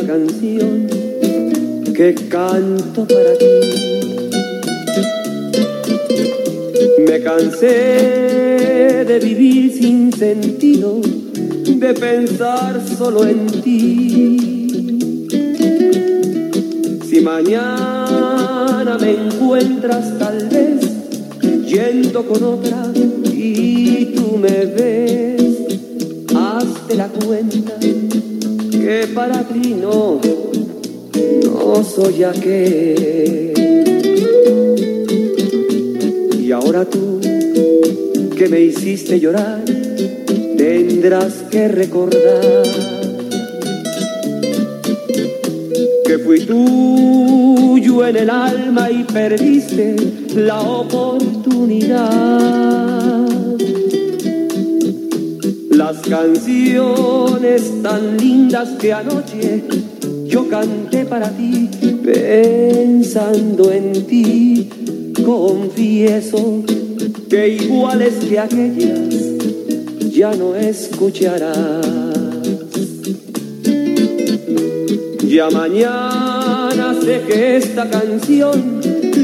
Canción que canto para ti. Me cansé de vivir sin sentido, de pensar solo en ti. Si mañana me encuentras tal vez yendo con otra y tú me ves, hazte la cuenta que para ti no, no soy aquel. Y ahora tú, que me hiciste llorar, tendrás que recordar que fui tuyo en el alma y perdiste la oportunidad canciones tan lindas que anoche yo canté para ti, pensando en ti, confieso que iguales que aquellas ya no escucharás. Ya mañana sé que esta canción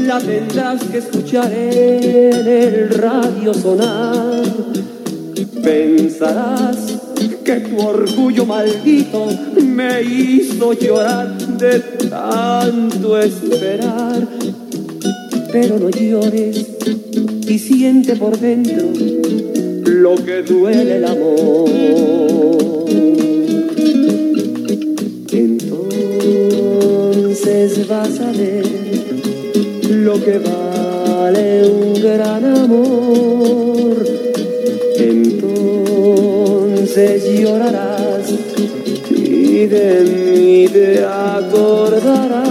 la tendrás que escuchar en el radio sonar Pensarás que tu orgullo maldito me hizo llorar de tanto esperar. Pero no llores y siente por dentro lo que duele el amor. Entonces vas a ver lo que vale un gran amor entonces llorarás y de mí te acordarás.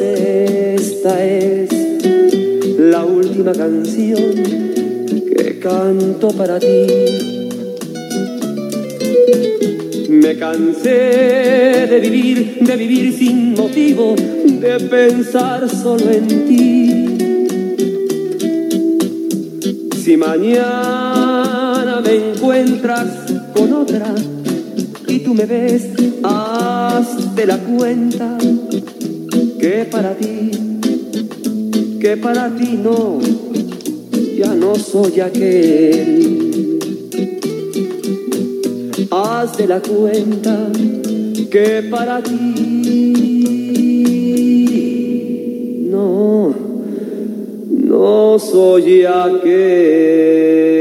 Esta es la última canción que canto para ti. Me cansé de vivir, de vivir sin motivo, de pensar solo en ti. Si mañana otra y tú me ves, hazte la cuenta que para ti, que para ti no, ya no soy aquel. Hazte la cuenta que para ti no no soy aquel.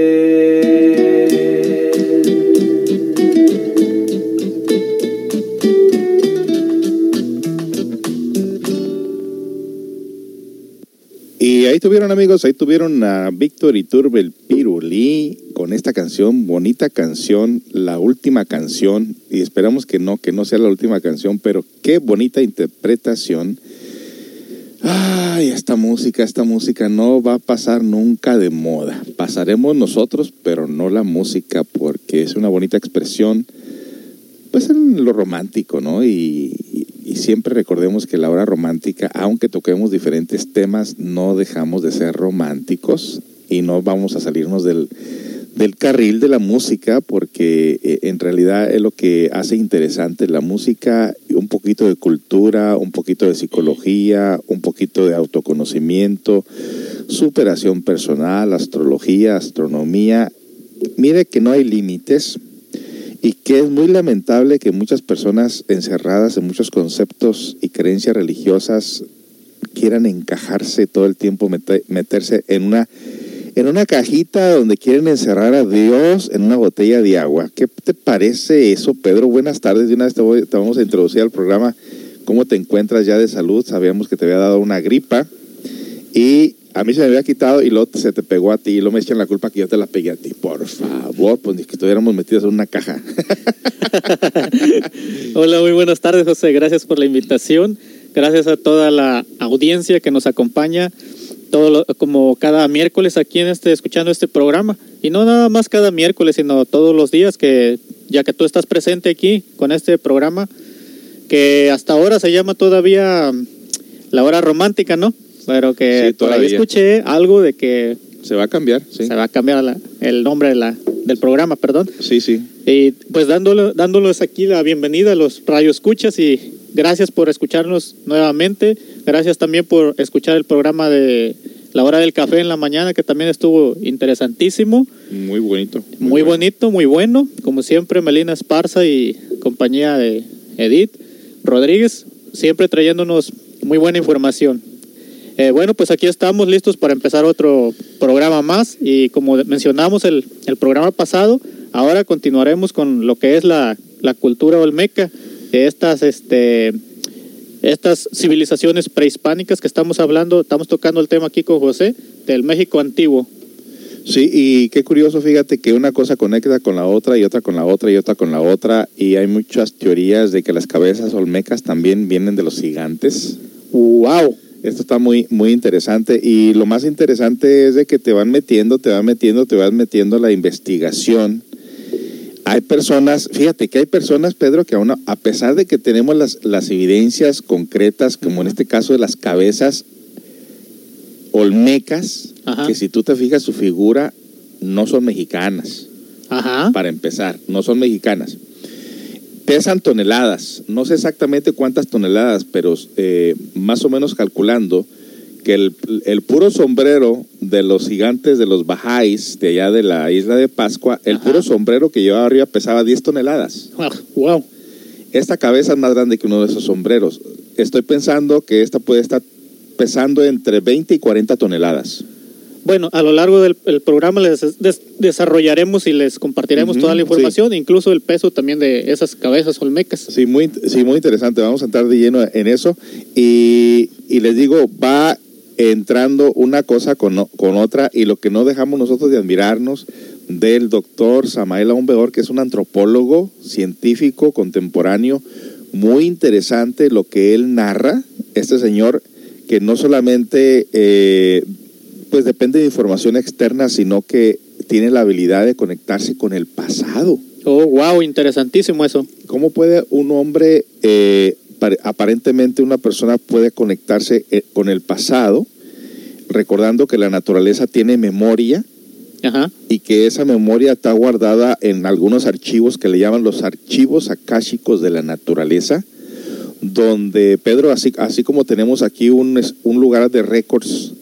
Ahí tuvieron amigos, ahí tuvieron a Víctor Iturbe el Pirulí con esta canción, bonita canción, la última canción, y esperamos que no, que no sea la última canción, pero qué bonita interpretación Ay, esta música, esta música no va a pasar nunca de moda. Pasaremos nosotros, pero no la música, porque es una bonita expresión, pues en lo romántico, ¿no? Y, siempre recordemos que la hora romántica, aunque toquemos diferentes temas, no dejamos de ser románticos y no vamos a salirnos del, del carril de la música, porque eh, en realidad es lo que hace interesante la música, un poquito de cultura, un poquito de psicología, un poquito de autoconocimiento, superación personal, astrología, astronomía. Mire que no hay límites y que es muy lamentable que muchas personas encerradas en muchos conceptos y creencias religiosas quieran encajarse todo el tiempo, meterse en una en una cajita donde quieren encerrar a Dios en una botella de agua. ¿Qué te parece eso, Pedro? Buenas tardes. De una vez te, te vamos a introducir al programa. ¿Cómo te encuentras ya de salud? Sabíamos que te había dado una gripa y a mí se me había quitado y luego se te pegó a ti y luego me echan la culpa que yo te la pegué a ti. Por favor, pues ni que estuviéramos metidos en una caja. Hola, muy buenas tardes, José. Gracias por la invitación. Gracias a toda la audiencia que nos acompaña todo lo- como cada miércoles aquí en este escuchando este programa y no nada más cada miércoles sino todos los días que ya que tú estás presente aquí con este programa que hasta ahora se llama todavía mm, la hora romántica no pero que Sí, por ahí escuché algo de que Se va a cambiar, sí. se va a cambiar la- el nombre de la, del programa perdón Sí, sí. y pues dándole, dándoles aquí la bienvenida a los radioescuchas y gracias por escucharnos nuevamente. Gracias también por escuchar el programa de La Hora del Café en la mañana, que también estuvo interesantísimo, Muy bonito. muy, bueno. bonito, muy bueno. Como siempre, Melina Esparza y compañía de Edith Rodríguez, siempre trayéndonos muy buena información. Eh, bueno, pues aquí estamos listos para empezar otro programa más y como mencionamos el, el programa pasado, ahora continuaremos con lo que es la, la cultura olmeca, de estas, este, estas civilizaciones prehispánicas que estamos hablando, estamos tocando el tema aquí con José, del México antiguo. Sí, y qué curioso, fíjate que una cosa conecta con la otra y otra con la otra y otra con la otra y hay muchas teorías de que las cabezas olmecas también vienen de los gigantes. ¡Wow! Esto está muy, muy interesante y lo más interesante es de que te van metiendo, te van metiendo, te van metiendo la investigación. Hay personas, fíjate que hay personas, Pedro, que aún, a pesar de que tenemos las, las evidencias concretas, como en este caso de las cabezas olmecas, Ajá. que si tú te fijas su figura, no son mexicanas, Ajá. para empezar, no son mexicanas. Pesan toneladas, no sé exactamente cuántas toneladas, pero eh, más o menos calculando que el, el puro sombrero de los gigantes de los Bajáis, de allá de la isla de Pascua, el Ajá. puro sombrero que llevaba arriba pesaba 10 toneladas. ¡Wow! Esta cabeza es más grande que uno de esos sombreros. Estoy pensando que esta puede estar pesando entre 20 y 40 toneladas. Bueno, a lo largo del el programa les des- desarrollaremos y les compartiremos toda la sí. información, incluso el peso también de esas cabezas olmecas. Sí, muy, sí, muy interesante. Vamos a entrar de lleno en eso. Y, y les digo, va entrando una cosa con, con otra y lo que no dejamos nosotros de admirarnos del doctor Samael Aumbeor, que es un antropólogo científico contemporáneo, muy interesante lo que él narra. Este señor que no solamente eh, pues depende de información externa, sino que tiene la habilidad de conectarse con el pasado. Oh, wow, interesantísimo eso. ¿Cómo puede un hombre, eh, pare- aparentemente una persona puede conectarse eh, con el pasado, recordando que la naturaleza tiene memoria Ajá. y que esa memoria está guardada en algunos archivos que le llaman los archivos akáshicos de la naturaleza, donde Pedro, así, así como tenemos aquí un, un lugar de récords,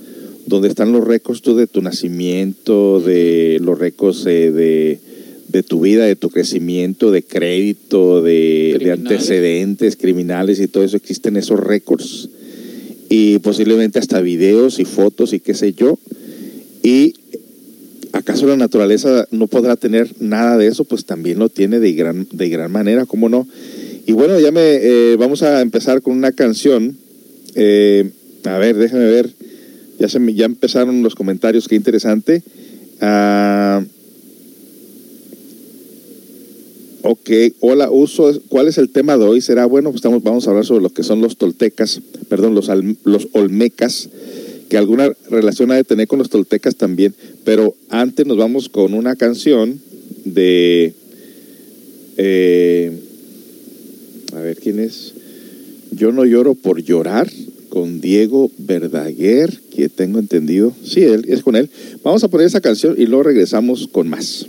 donde están los récords tú de tu nacimiento, de los récords eh, de, de tu vida, de tu crecimiento, de crédito, de, antecedentes criminales y todo eso, existen esos récords. Y posiblemente hasta videos y fotos y qué sé yo. Y ¿acaso la naturaleza no podrá tener nada de eso? Pues también lo tiene de gran, de gran manera, ¿cómo no? Y bueno, ya me eh, vamos a empezar con una canción. Eh, a ver, déjame ver. Ya, se ya empezaron los comentarios, qué interesante. Ah, ok, hola, uso, ¿cuál es el tema de hoy? Será bueno, pues estamos, vamos a hablar sobre lo que son los toltecas, perdón, los, los olmecas, que alguna relación ha de tener con los toltecas también, pero antes nos vamos con una canción de... eh, a ver quién es. Yo no lloro por llorar con Diego Verdaguer, que tengo entendido. Sí, él, es con él. Vamos a poner esa canción y luego regresamos con más.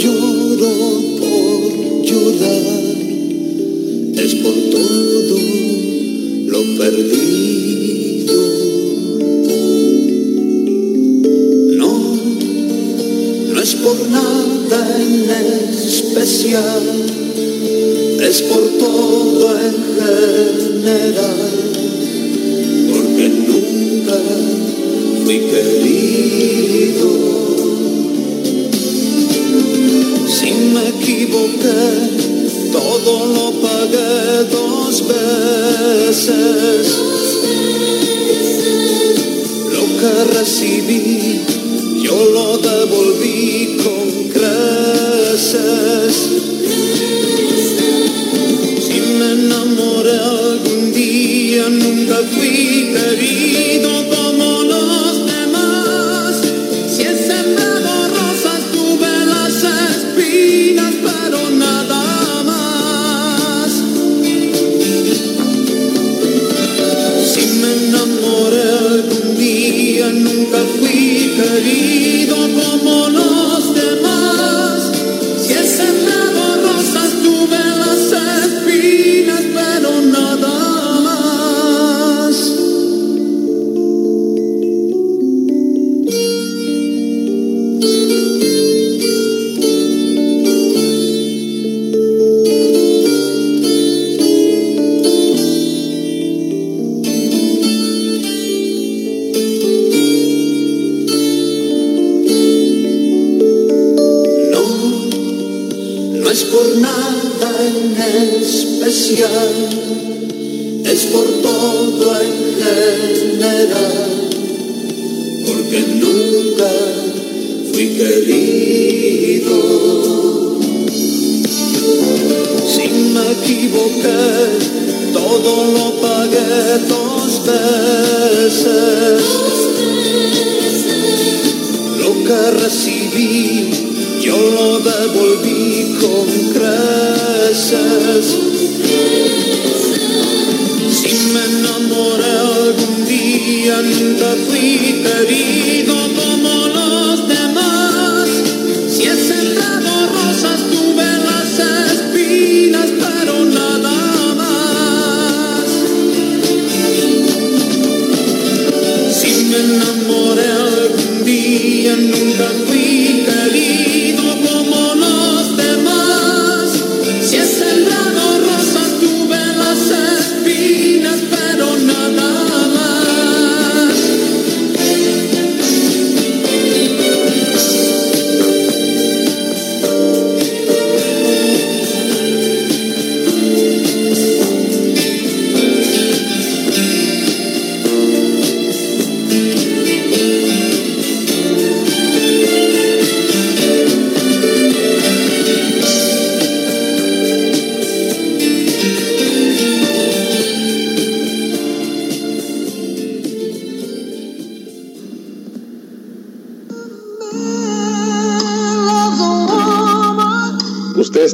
Lloro por llorar, es por todo lo perdido. No, no es por nada en especial, es por todo en general, porque nunca fui querido. Si me equivoqué, todo lo pagué dos veces. Lo que recibí, yo lo devolví con creces. Si me enamoré algún día, nunca fui querido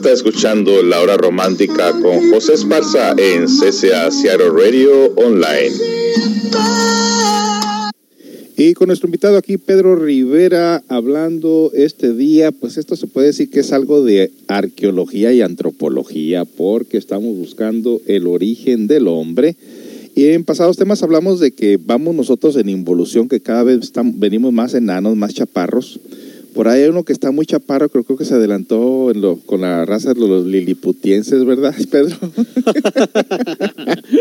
está escuchando La Hora Romántica con José Esparza en CCA Seattle Radio Online. Y con nuestro invitado aquí, Pedro Rivera, hablando este día, pues esto se puede decir que es algo de arqueología y antropología, porque estamos buscando el origen del hombre. Y en pasados temas hablamos de que vamos nosotros en involución, que cada vez venimos más enanos, más chaparros. Por ahí hay uno que está muy chaparro, creo, creo que se adelantó en lo- con la raza de los liliputienses, ¿verdad, Pedro?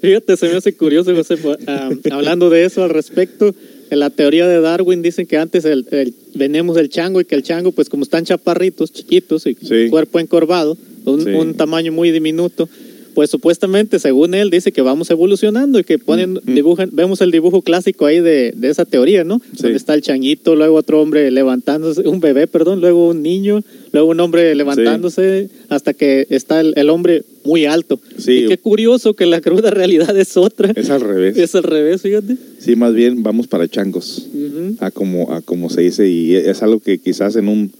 Fíjate, se me hace curioso, José, ah, hablando de eso al respecto, en la teoría de Darwin dicen que antes el, el- venimos del chango y que el chango, pues como están chaparritos, chiquitos y Sí. cuerpo encorvado, un, Sí. un tamaño muy diminuto, pues supuestamente, según él, dice que vamos evolucionando y que ponen, Mm, mm. dibujan, vemos el dibujo clásico ahí de, de esa teoría, ¿no? Sí. Donde está el changuito, luego otro hombre levantándose, un bebé, perdón, luego un niño, luego un hombre levantándose, hasta que está el, el hombre muy alto. Sí. Y qué curioso que la cruda realidad es otra. Es al revés. Es al revés, fíjate. Sí, más bien vamos para changos. A como, a como se dice, y es algo que quizás en un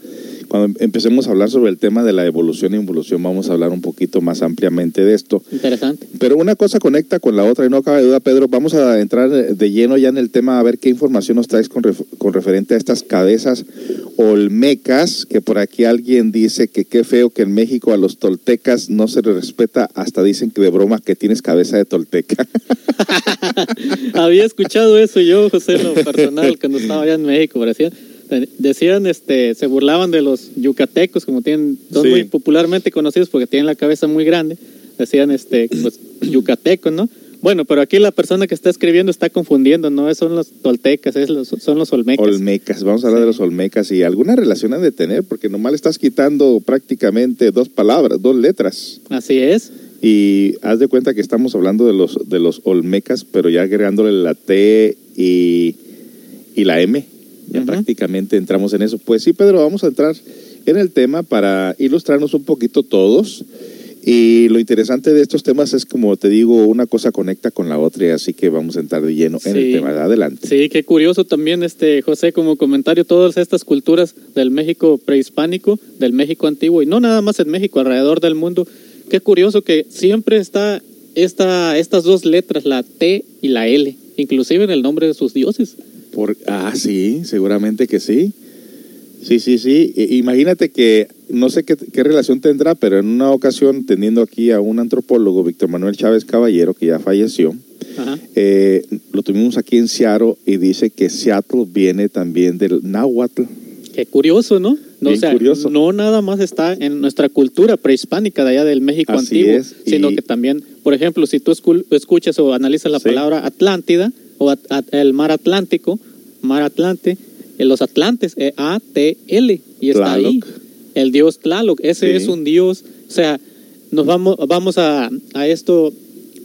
cuando empecemos a hablar sobre el tema de la evolución e involución, vamos a hablar un poquito más ampliamente de esto. Interesante. Pero una cosa conecta con la otra y no cabe duda, Pedro. Vamos a entrar de lleno ya en el tema a ver qué información nos traes con, ref- con referente a estas cabezas olmecas, que por aquí alguien dice que qué feo que en México a los toltecas no se les respeta, hasta dicen que de broma que tienes cabeza de tolteca. Había escuchado eso yo, José, en lo personal, cuando estaba allá en México. Decían, decían, este, se burlaban de los yucatecos, como tienen, son Sí. muy popularmente conocidos porque tienen la cabeza muy grande. Decían, este, pues, yucatecos, ¿no? Bueno, pero aquí la persona que está escribiendo está confundiendo, no son los toltecas, es los- son los olmecas. Olmecas, vamos a hablar de los olmecas y alguna relación han de tener, porque nomás le estás quitando prácticamente dos palabras, dos letras. Así es. Y haz de cuenta que estamos hablando de los, de los olmecas, pero ya agregándole la T y, y la M. Ya Ujú. prácticamente entramos en eso. Pues sí, Pedro, vamos a entrar en el tema para ilustrarnos un poquito todos. Y lo interesante de estos temas es, como te digo, una cosa conecta con la otra, y así que vamos a entrar de lleno en el tema. Adelante. Sí, qué curioso también, este José, como comentario, todas estas culturas del México prehispánico, del México antiguo, y no nada más en México, alrededor del mundo. Qué curioso que siempre está esta, estas dos letras, la T y la L, inclusive en el nombre de sus dioses. Por, ah, sí, seguramente que sí. Sí, sí, sí. Imagínate que no sé qué, qué relación tendrá, pero en una ocasión, teniendo aquí a un antropólogo, Víctor Manuel Chávez Caballero, que ya falleció, Ajá. eh, lo tuvimos aquí en Seattle y dice que Seattle viene también del náhuatl. Qué curioso, ¿no? No, Bien o sea, curioso. no nada más está en nuestra cultura prehispánica de allá del México Así antiguo, es, sino y- que también, por ejemplo, si tú escu- escuchas o analizas la Sí. palabra Atlántida o at- at- el mar Atlántico, mar Atlante, eh, los Atlantes, eh, A-T-L, y está ahí. El dios Tlaloc, ese Sí. es un dios, o sea, nos vamos, vamos a, a esto,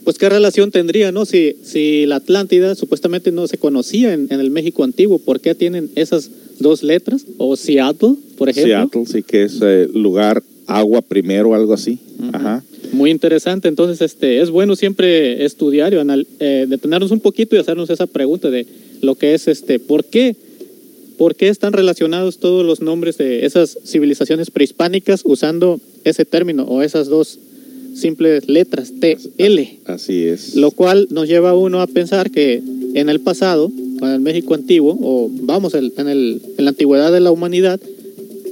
pues qué relación tendría, ¿no? Si, si la Atlántida supuestamente no se conocía en, en el México antiguo, ¿por qué tienen esas dos letras? O Seattle, por ejemplo. Seattle, sí que es eh, lugar agua primero, algo así. Ajá. Muy interesante, entonces este es bueno siempre estudiar y anal- eh, detenernos un poquito y hacernos esa pregunta de lo que es este, ¿por qué? ¿Por qué están relacionados todos los nombres de esas civilizaciones prehispánicas usando ese término o esas dos simples letras T, L? Así es. Lo cual nos lleva a uno a pensar que en el pasado, en el México antiguo, o vamos, en, el, en la antigüedad de la humanidad,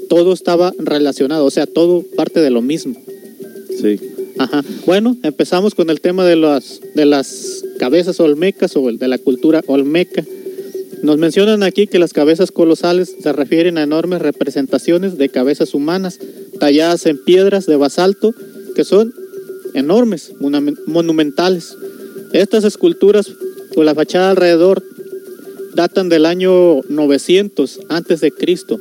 todo estaba relacionado, o sea, todo parte de lo mismo. Sí. Ajá. Bueno, empezamos con el tema de las, de las cabezas olmecas o de la cultura olmeca. Nos mencionan aquí que las cabezas colosales se refieren a enormes representaciones de cabezas humanas talladas en piedras de basalto que son enormes, monumen- monumentales. Estas esculturas o la fachada alrededor datan del año 900 antes de Cristo.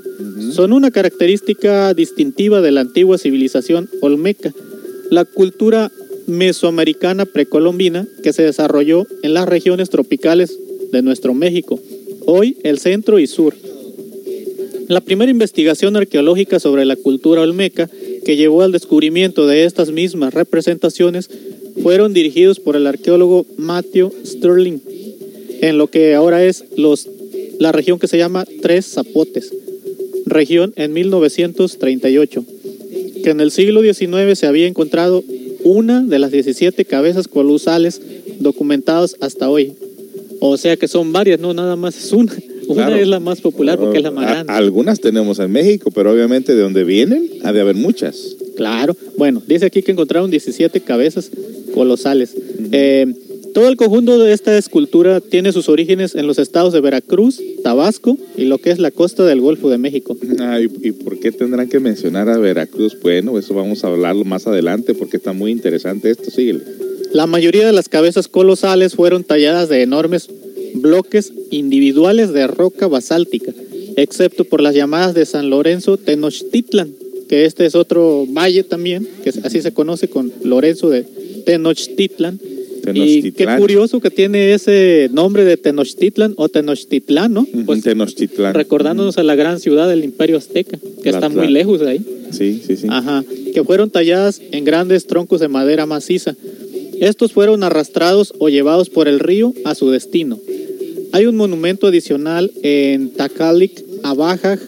Son una característica distintiva de la antigua civilización olmeca, la cultura mesoamericana precolombina que se desarrolló en las regiones tropicales de nuestro México, hoy el centro y sur. La primera investigación arqueológica sobre la cultura olmeca que llevó al descubrimiento de estas mismas representaciones fueron dirigidos por el arqueólogo Matthew Sterling en lo que ahora es los, la región que se llama Tres Zapotes, región en 1938, que en el siglo XIX se había encontrado una de las 17 cabezas colosales documentadas hasta hoy. O sea que son varias, no nada más es una. Una Claro. es la más popular porque es la más grande. algunas tenemos en México, pero obviamente de donde vienen ha de haber muchas. Claro. Bueno, dice aquí que encontraron 17 cabezas colosales. Eh, todo el conjunto de esta escultura tiene sus orígenes en los estados de Veracruz, Tabasco y lo que es la costa del Golfo de México. Ah, ¿y, y por qué tendrán que mencionar a Veracruz? Bueno, eso vamos a hablarlo más adelante porque está muy interesante esto. Síguele. La mayoría de las cabezas colosales fueron talladas de enormes bloques individuales de roca basáltica, excepto por las llamadas de San Lorenzo Tenochtitlan, que este es otro valle también, que así se conoce con Lorenzo de Tenochtitlan. Y qué curioso que tiene ese nombre de Tenochtitlan o Tenochtitlán, ¿no? Pues Tenochtitlán. recordándonos a la gran ciudad del Imperio Azteca, que está muy lejos de ahí. Sí, sí, sí. Ajá, que fueron talladas en grandes troncos de madera maciza. Estos fueron arrastrados o llevados por el río a su destino. Hay un monumento adicional en Tacalic, Abajaj,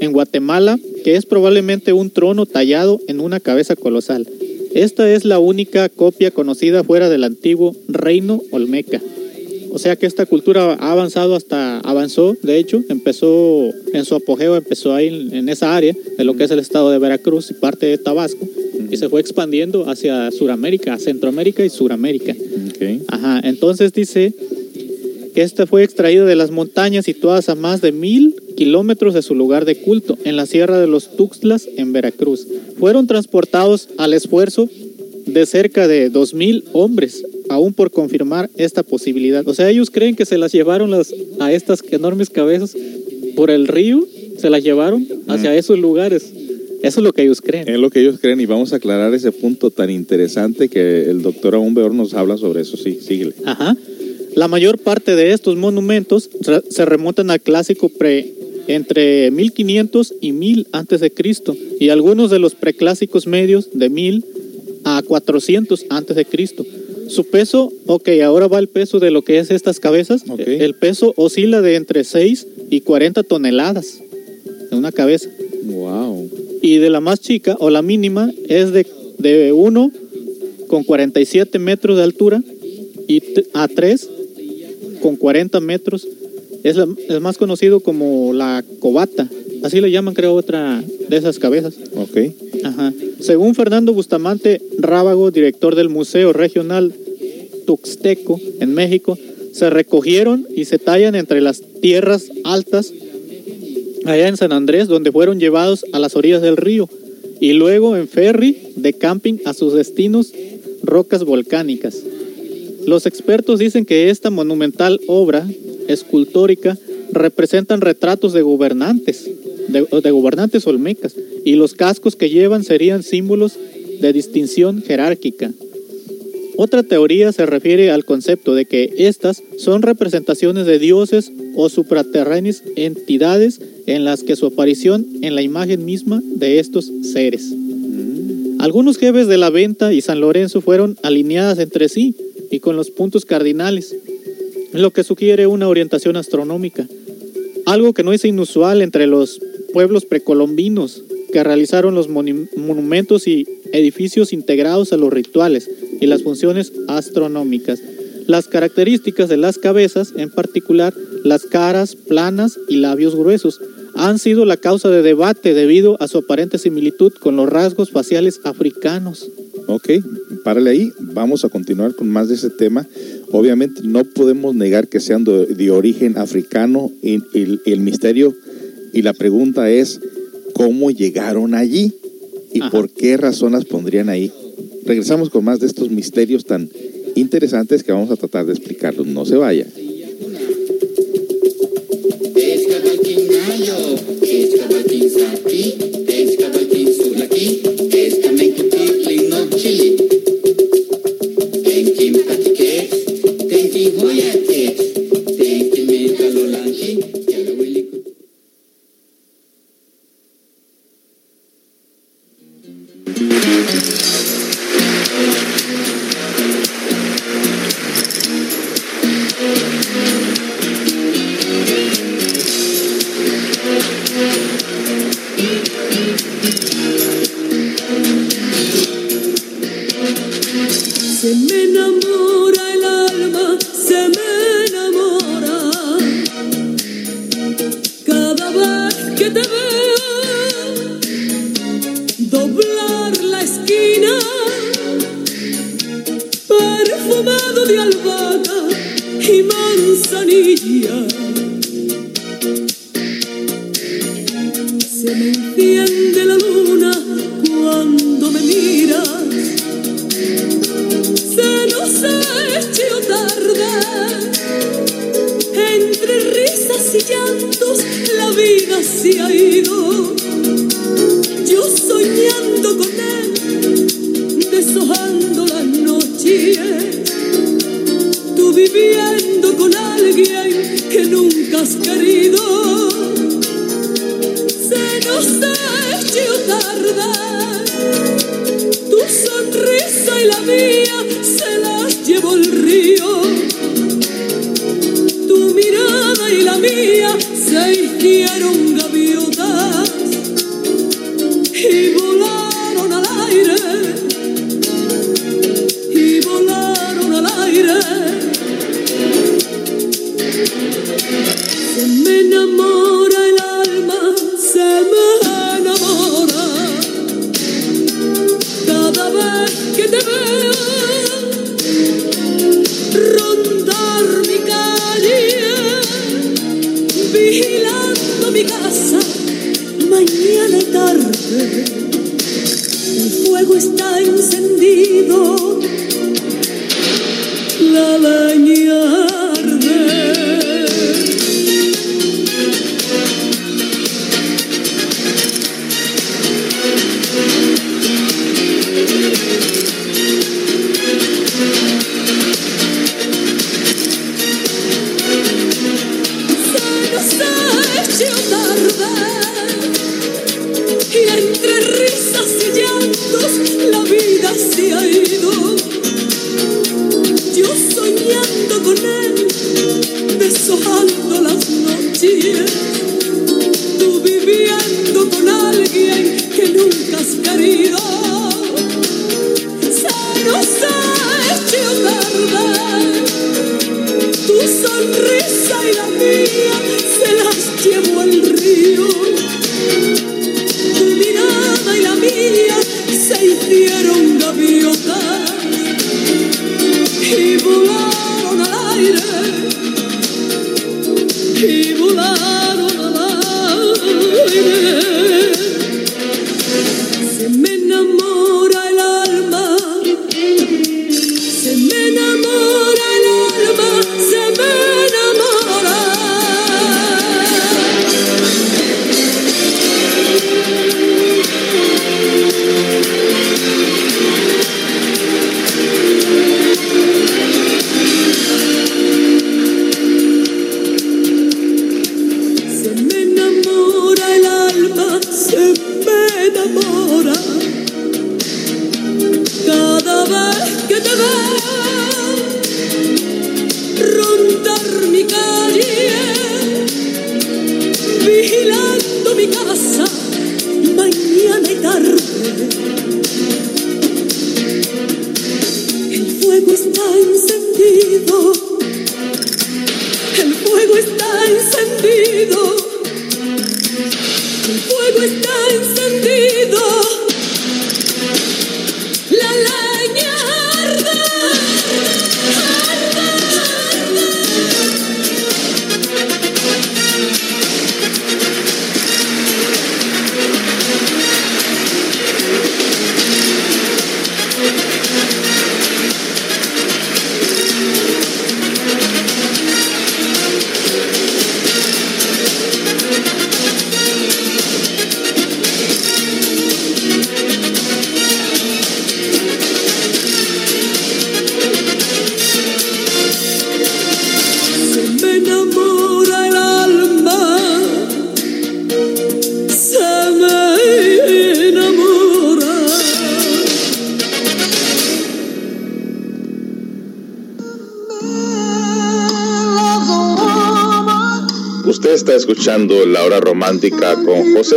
en Guatemala, que es probablemente un trono tallado en una cabeza colosal. Esta es la única copia conocida fuera del antiguo reino olmeca. O sea que esta cultura ha avanzado hasta, avanzó, de hecho, empezó en su apogeo, empezó ahí en, en esa área de lo que es el estado de Veracruz y parte de Tabasco, y se fue expandiendo hacia Suramérica, Centroamérica y Suramérica. Ajá, entonces dice que este fue extraído de las montañas situadas a más de mil kilómetros de su lugar de culto, en la Sierra de los Tuxtlas, en Veracruz. Fueron transportados al esfuerzo de cerca de dos mil hombres, aún por confirmar esta posibilidad. O sea, ellos creen que se las llevaron las, a estas enormes cabezas por el río, se las llevaron hacia esos lugares. Eso es lo que ellos creen. Es lo que ellos creen y vamos a aclarar ese punto tan interesante que el doctor Aún Beor nos habla sobre eso. Sí, síguele. Ajá. La mayor parte de estos monumentos se remontan al clásico pre entre 1500 y 1000 antes de Cristo y algunos de los preclásicos medios de 1000 a 400 antes de Cristo. Su peso, ok, ahora va el peso de lo que es estas cabezas. Ok. El peso oscila de entre 6 y 40 toneladas en una cabeza. Wow. Y de la más chica o la mínima es de, de 1 con 47 metros de altura y a 3 con 40 metros. Es, la- es más conocido como la cobata. Así le llaman, creo, otra de esas cabezas. Ok. Ajá. Según Fernando Bustamante Rábago, director del Museo Regional Tuxteco en México, se recogieron y se tallan entre las tierras altas allá en San Andrés, donde fueron llevados a las orillas del río y luego en ferry de camping a sus destinos, rocas volcánicas. Los expertos dicen que esta monumental obra escultórica representan retratos de gobernantes, de, de gobernantes olmecas, y los cascos que llevan serían símbolos de distinción jerárquica. Otra teoría se refiere al concepto de que estas son representaciones de dioses o supraterráneas entidades en las que su aparición en la imagen misma de estos seres. Algunos jefes de la venta y San Lorenzo fueron alineadas entre sí y con los puntos cardinales, lo que sugiere una orientación astronómica, algo que no es inusual entre los pueblos precolombinos que realizaron los monumentos y edificios integrados a los rituales y las funciones astronómicas. Las características de las cabezas, en particular las caras planas y labios gruesos, han sido la causa de debate debido a su aparente similitud con los rasgos faciales africanos. Ok, párale ahí. Vamos a continuar con más de ese tema. Obviamente no podemos negar que sean de, de origen africano y, y el misterio y la pregunta es cómo llegaron allí y Ajá. por qué razón las pondrían ahí. Regresamos con más de estos misterios tan interesantes que vamos a tratar de explicarlos. No se vaya. Se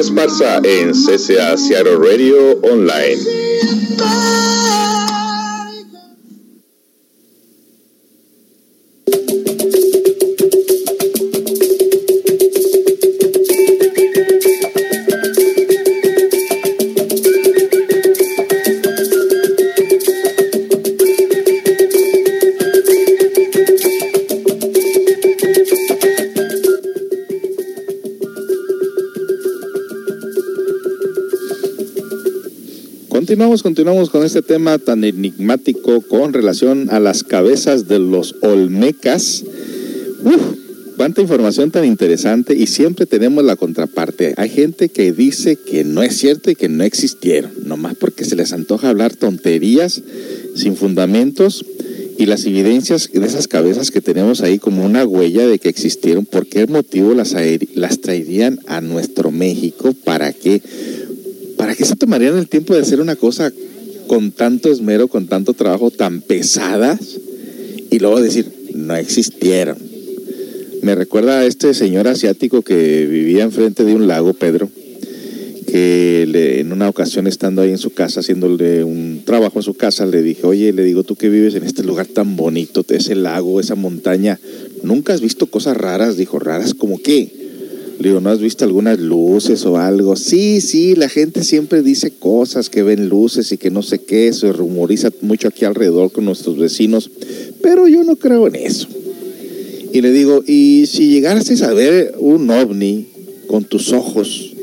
Esparza en CCA Seattle Radio Online. Continuamos, continuamos con este tema tan enigmático con relación a las cabezas de los Olmecas. Uf, cuánta información tan interesante y siempre tenemos la contraparte. Hay gente que dice que no es cierto y que no existieron, nomás porque se les antoja hablar tonterías sin fundamentos y las evidencias de esas cabezas que tenemos ahí como una huella de que existieron, ¿por qué motivo las, las traerían a nuestro México? ¿Para qué? ¿Para qué se tomarían el tiempo de hacer una cosa con tanto esmero, con tanto trabajo, tan pesadas y luego decir, no existieron? Me recuerda a este señor asiático que vivía enfrente de un lago, Pedro, que en una ocasión estando ahí en su casa, haciéndole un trabajo en su casa, le dije, oye, le digo, tú que vives en este lugar tan bonito, ese lago, esa montaña, ¿nunca has visto cosas raras? Dijo, raras, ¿como qué? Le digo, ¿no has visto algunas luces o algo? Sí, sí, la gente siempre dice cosas, que ven luces y que no sé qué, se rumoriza mucho aquí alrededor con nuestros vecinos, pero yo no creo en eso. Y le digo, ¿y si llegases a ver un ovni con tus ojos?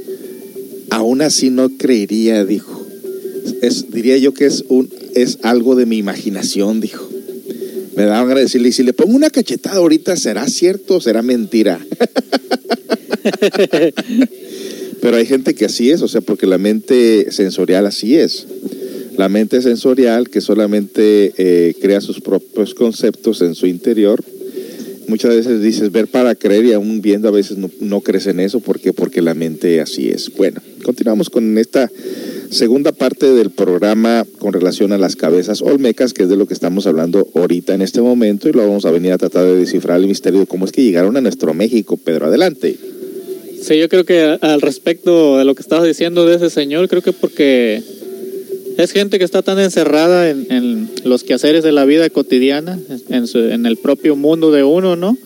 Aún así no creería, dijo. Es, diría yo que es, un, es algo de mi imaginación, dijo. Me daban de decirle, y si le pongo una cachetada ahorita, ¿será cierto o será mentira? Pero hay gente que así es, o sea, porque la mente sensorial así es. La mente sensorial que solamente eh, crea sus propios conceptos en su interior. Muchas veces dices ver para creer y aún viendo a veces no, no crees en eso. ¿Por qué? Porque la mente así es. Bueno, continuamos con esta segunda parte del programa con relación a las cabezas olmecas, que es de lo que estamos hablando ahorita en este momento, y lo vamos a venir a tratar de descifrar el misterio de cómo es que llegaron a nuestro México. Pedro, adelante. Sí, yo creo que al respecto de lo que estabas diciendo de ese señor, creo que porque es gente que está tan encerrada en, en los quehaceres de la vida cotidiana, en, su- en el propio mundo de uno, ¿no?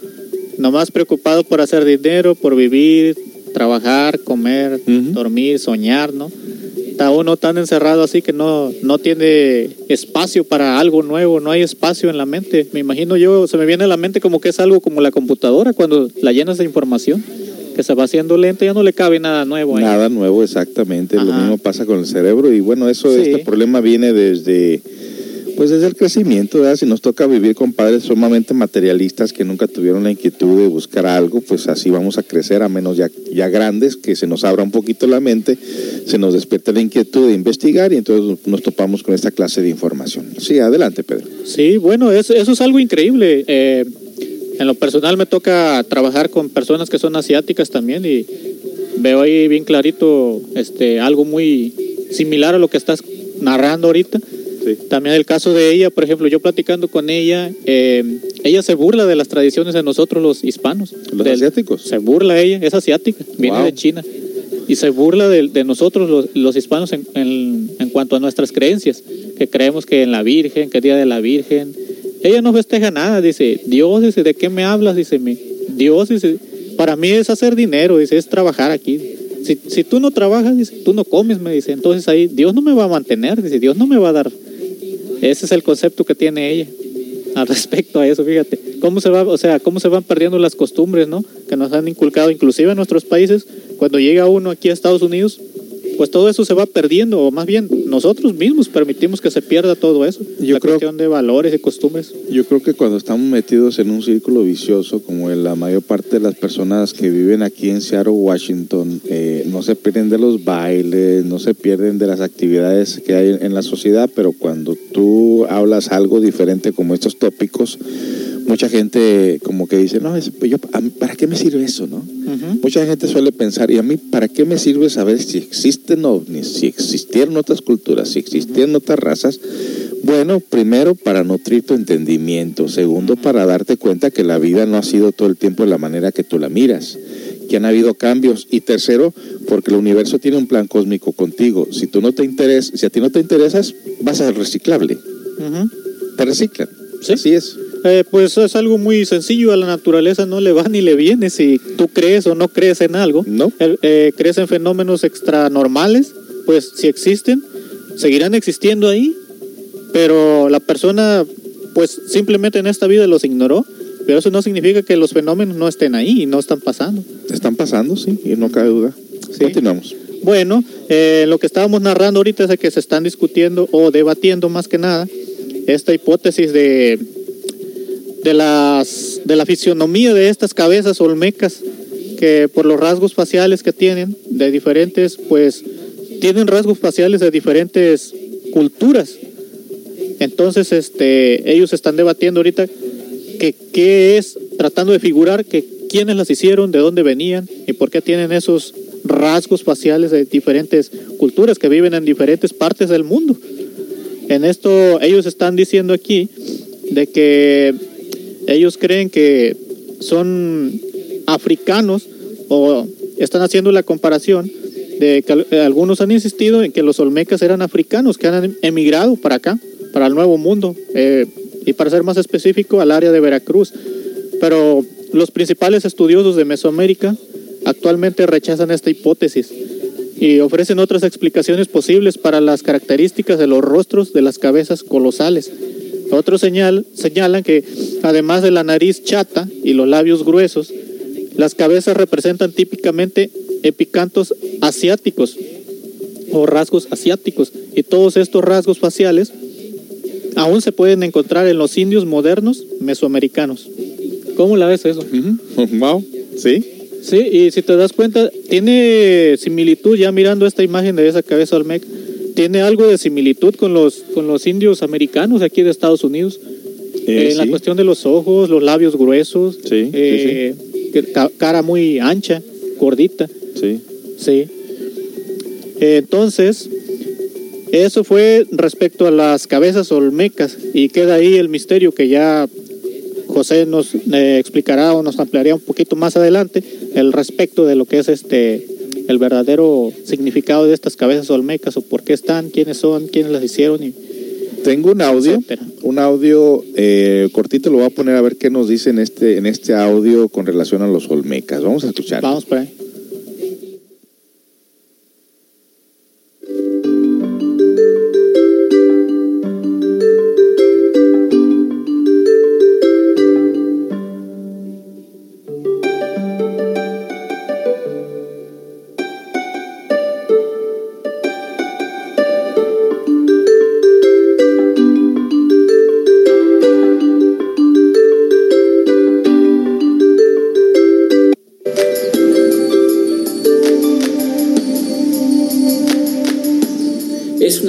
Nomás preocupado por hacer dinero, por vivir, trabajar, comer, dormir, soñar, ¿no? Está uno tan encerrado así que no, no tiene espacio para algo nuevo, no hay espacio en la mente. Me imagino yo, se me viene a la mente como que es algo como la computadora cuando la llenas de información, que se va haciendo lenta, ya no le cabe nada nuevo ahí. Nada nuevo, exactamente. Lo mismo pasa con el cerebro. Y bueno, eso, Sí. este problema viene desde, pues desde el crecimiento, ¿verdad? Si nos toca vivir con padres sumamente materialistas que nunca tuvieron la inquietud de buscar algo, pues así vamos a crecer, a menos ya, ya grandes, que se nos abra un poquito la mente, se nos despierta la inquietud de investigar y entonces nos topamos con esta clase de información. Sí, adelante, Pedro. Sí, bueno, es- eso es algo increíble. Eh, en lo personal me toca trabajar con personas que son asiáticas también y veo ahí bien clarito este algo muy similar a lo que estás narrando ahorita. Sí. También el caso de ella, por ejemplo, yo platicando con ella, eh, ella se burla de las tradiciones de nosotros los hispanos. ¿Los Del- asiáticos? Se burla ella, es asiática, viene Wow. de China. Y se burla de, de nosotros los, los hispanos en, en- en cuanto a nuestras creencias, que creemos que en la Virgen, que Día de la Virgen. Ella no festeja nada, dice, Dios, dice, ¿de qué me hablas? Dice, Dios, dice, para mí es hacer dinero, dice, es trabajar aquí. Si, si tú no trabajas, dice, tú no comes, me dice, entonces ahí Dios no me va a mantener, dice, Dios no me va a dar. Ese es el concepto que tiene ella al respecto a eso, fíjate. Cómo se va, o sea, cómo se van perdiendo las costumbres, ¿no? Que nos han inculcado inclusive en nuestros países. Cuando llega uno aquí a Estados Unidos, pues todo eso se va perdiendo, o más bien nosotros mismos permitimos que se pierda todo eso. Yo la creo- cuestión de valores y costumbres. Yo creo que cuando estamos metidos en un círculo vicioso, como en la mayor parte de las personas que viven aquí en Seattle, Washington, eh, no se pierden de los bailes, no se pierden de las actividades que hay en la sociedad, pero cuando tú hablas algo diferente como estos tópicos, mucha gente como que dice, no, es- pues yo, ¿para qué me sirve eso, no? Mucha gente suele pensar, ¿y a mí para qué me sirve saber si existen ovnis, si existieron otras culturas, si existieron otras razas? Bueno, primero para nutrir tu entendimiento, segundo para darte cuenta que la vida no ha sido todo el tiempo de la manera que tú la miras, que han habido cambios y tercero porque el universo tiene un plan cósmico contigo. Si tú no te interesas, si a ti no te interesas, vas a ser reciclable. Te reciclan. Sí. Así es. Eh, pues es algo muy sencillo, a la naturaleza no le va ni le viene si tú crees o no crees en algo. No. Eh, crees en fenómenos extranormales, pues si existen, seguirán existiendo ahí, pero la persona pues simplemente en esta vida los ignoró, pero eso no significa que los fenómenos no estén ahí y no están pasando. Están pasando, sí, y no cabe duda. Continuamos. Bueno, eh, lo que estábamos narrando ahorita es de que se están discutiendo o debatiendo más que nada esta hipótesis de, de, las, de la fisionomía de estas cabezas olmecas que por los rasgos faciales que tienen de diferentes, pues tienen rasgos faciales de diferentes culturas. Entonces, este, ellos están debatiendo ahorita que qué es, tratando de figurar que quiénes las hicieron, de dónde venían y por qué tienen esos rasgos faciales de diferentes culturas que viven en diferentes partes del mundo. En esto ellos están diciendo aquí de que ellos creen que son africanos o están haciendo la comparación de que eh, algunos han insistido en que los olmecas eran africanos que han emigrado para acá, para el Nuevo Mundo, eh, y para ser más específico, al área de Veracruz. Pero los principales estudiosos de Mesoamérica actualmente rechazan esta hipótesis y ofrecen otras explicaciones posibles para las características de los rostros de las cabezas colosales. Otros señal, señalan que además de la nariz chata y los labios gruesos, las cabezas representan típicamente epicantos asiáticos o rasgos asiáticos y todos estos rasgos faciales aún se pueden encontrar en los indios modernos mesoamericanos. ¿Cómo la ves eso? Wow, sí. Sí, y si te das cuenta, tiene similitud, ya mirando esta imagen de esa cabeza olmeca, tiene algo de similitud con los, con los indios americanos aquí de Estados Unidos. Eh, en la cuestión de los ojos, los labios gruesos, Sí, eh, cara muy ancha, gordita. Sí. Sí. Entonces, eso fue respecto a las cabezas olmecas y queda ahí el misterio que ya José nos eh, explicará o nos ampliaría un poquito más adelante el respecto de lo que es este el verdadero significado de estas cabezas olmecas o por qué están, quiénes son, quiénes las hicieron y Tengo un audio, Etcétera. un audio eh, cortito, lo voy a poner a ver qué nos dice en este, en este audio con relación a los olmecas. Vamos a escuchar. vamos por ahí.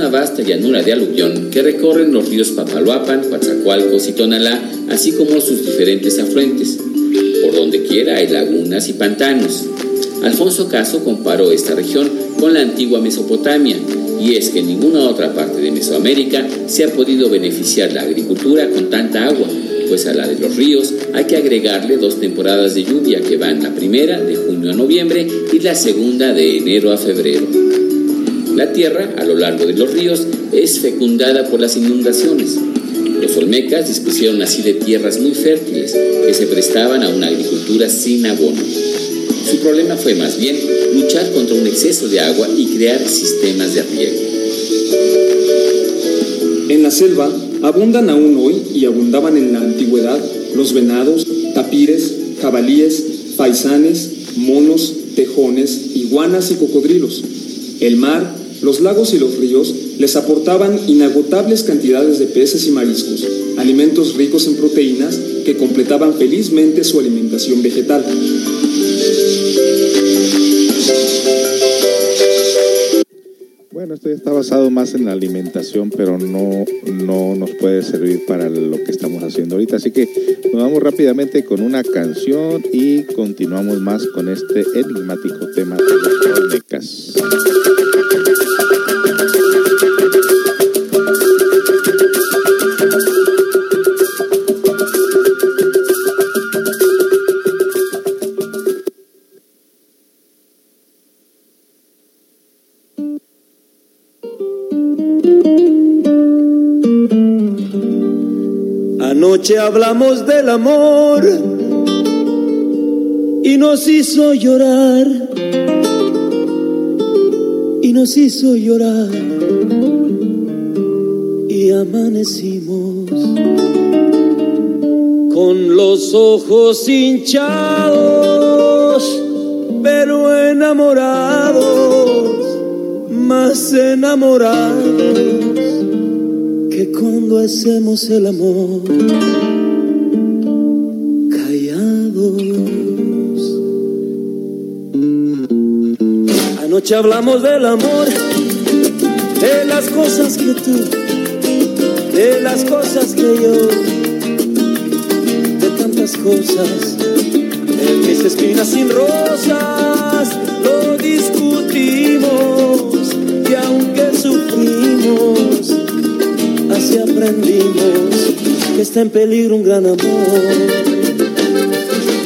Una vasta llanura de aluvión que recorren los ríos Papaloapan, Coatzacoalcos y Tonalá, así como sus diferentes afluentes. Por donde quiera hay lagunas y pantanos. Alfonso Caso comparó esta región con la antigua Mesopotamia, y es que en ninguna otra parte de Mesoamérica se ha podido beneficiar la agricultura con tanta agua, pues a la de los ríos hay que agregarle dos temporadas de lluvia que van la primera de junio a noviembre y la segunda de enero a febrero. La tierra, a lo largo de los ríos, es fecundada por las inundaciones. Los olmecas dispusieron así de tierras muy fértiles que se prestaban a una agricultura sin abono. Su problema fue más bien luchar contra un exceso de agua y crear sistemas de riego. En la selva abundan aún hoy y abundaban en la antigüedad los venados, tapires, jabalíes, faisanes, monos, tejones, iguanas y cocodrilos. El mar, los lagos y los ríos les aportaban inagotables cantidades de peces y mariscos, alimentos ricos en proteínas que completaban felizmente su alimentación vegetal. Bueno, esto ya está basado más en la alimentación, pero no, no nos puede servir para lo que estamos haciendo ahorita. Así que nos vamos rápidamente con una canción y continuamos más con este enigmático tema de los Anoche hablamos del amor y nos hizo llorar. Y nos hizo llorar. Y amanecimos con los ojos hinchados, pero enamorados, más enamorados hacemos el amor callados. Anoche hablamos del amor, de las cosas que tú, de las cosas que yo, de tantas cosas, de mis espinas sin rosas, lo discutimos así aprendimos que está en peligro un gran amor.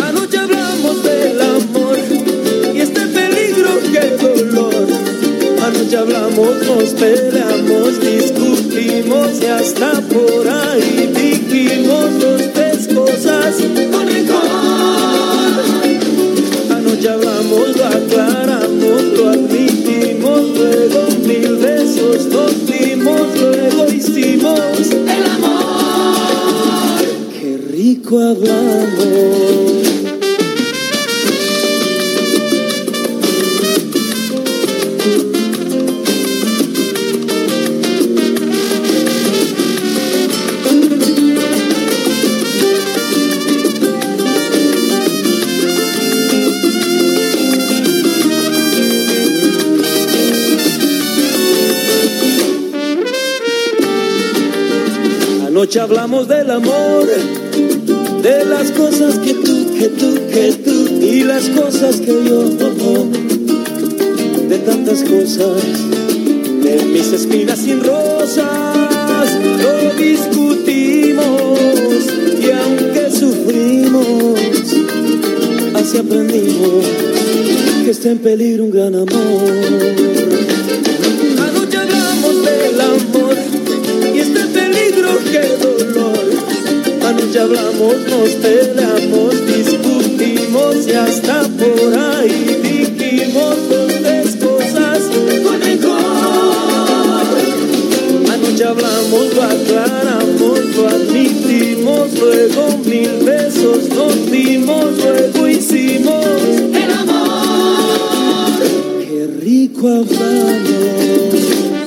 Anoche hablamos del amor y está en peligro que el dolor hablamos, nos peleamos, discutimos y hasta por hablamos. Anoche hablamos del amor, de las cosas que tú, que tú, que tú, y las cosas que yo, de tantas cosas, de mis espinas sin rosas, lo discutimos, y aunque sufrimos, así aprendimos que está en peligro un gran amor. Anoche hablamos del amor y está en peligro qué dolor. Anoche hablamos, nos peleamos, discutimos y hasta por ahí dijimos dos, tres cosas con rencor. Anoche hablamos, lo aclaramos, lo admitimos, luego mil besos nos dimos, luego hicimos el amor. Qué rico hablamos.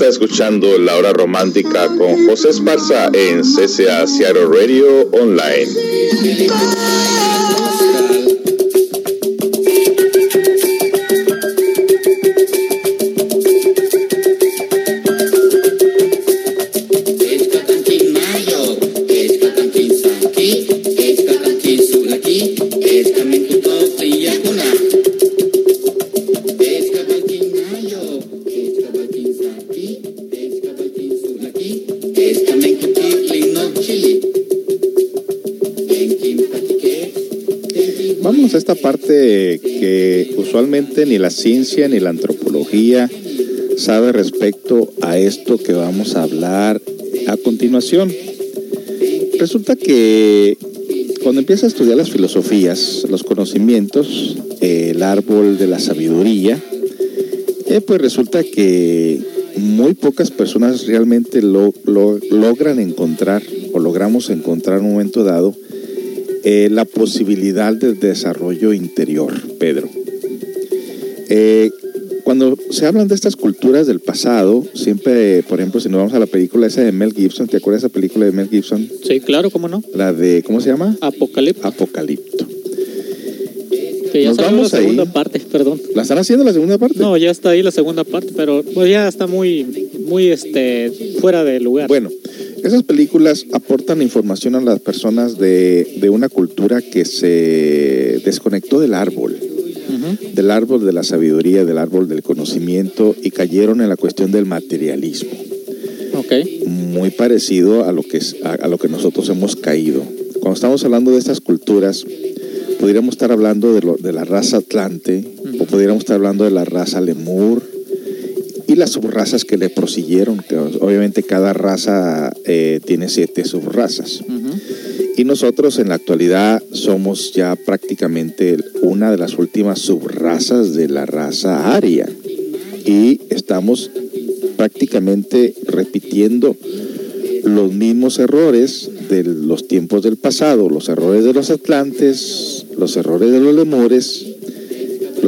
Está escuchando La Hora Romántica con José Esparza en CCA Seattle Radio Online. Usualmente ni la ciencia ni la antropología sabe respecto a esto que vamos a hablar a continuación. Resulta que cuando empiezas a estudiar las filosofías, los conocimientos, el árbol de la sabiduría, eh, pues resulta que muy pocas personas realmente lo, lo- logran encontrar o logramos encontrar en un momento dado eh, la posibilidad de desarrollo interior, Pedro. Eh, cuando se hablan de estas culturas del pasado, siempre, por ejemplo, si nos vamos a la película esa de Mel Gibson, ¿te acuerdas de esa película de Mel Gibson? Sí, claro, cómo no. La de, ¿cómo se llama? Apocalipto. Apocalipto. Que ya Nos la vamos ahí. segunda parte, perdón. ¿La están haciendo la segunda parte? No, ya está ahí la segunda parte, pero pues ya está muy, muy este, fuera de lugar. Bueno, esas películas aportan información a las personas de, de una cultura que se desconectó del árbol, del árbol de la sabiduría, del árbol del conocimiento y cayeron en la cuestión del materialismo, Ok. muy parecido a lo que, a, a lo que nosotros hemos caído. Cuando estamos hablando de estas culturas, podríamos estar hablando de, lo- de la raza Atlante o podríamos estar hablando de la raza Lemur y las subrazas que le prosiguieron, que obviamente cada raza eh, tiene siete subrazas. Y nosotros en la actualidad somos ya prácticamente una de las últimas subrazas de la raza aria. Y estamos prácticamente repitiendo los mismos errores de los tiempos del pasado, los errores de los atlantes, los errores de los lemures,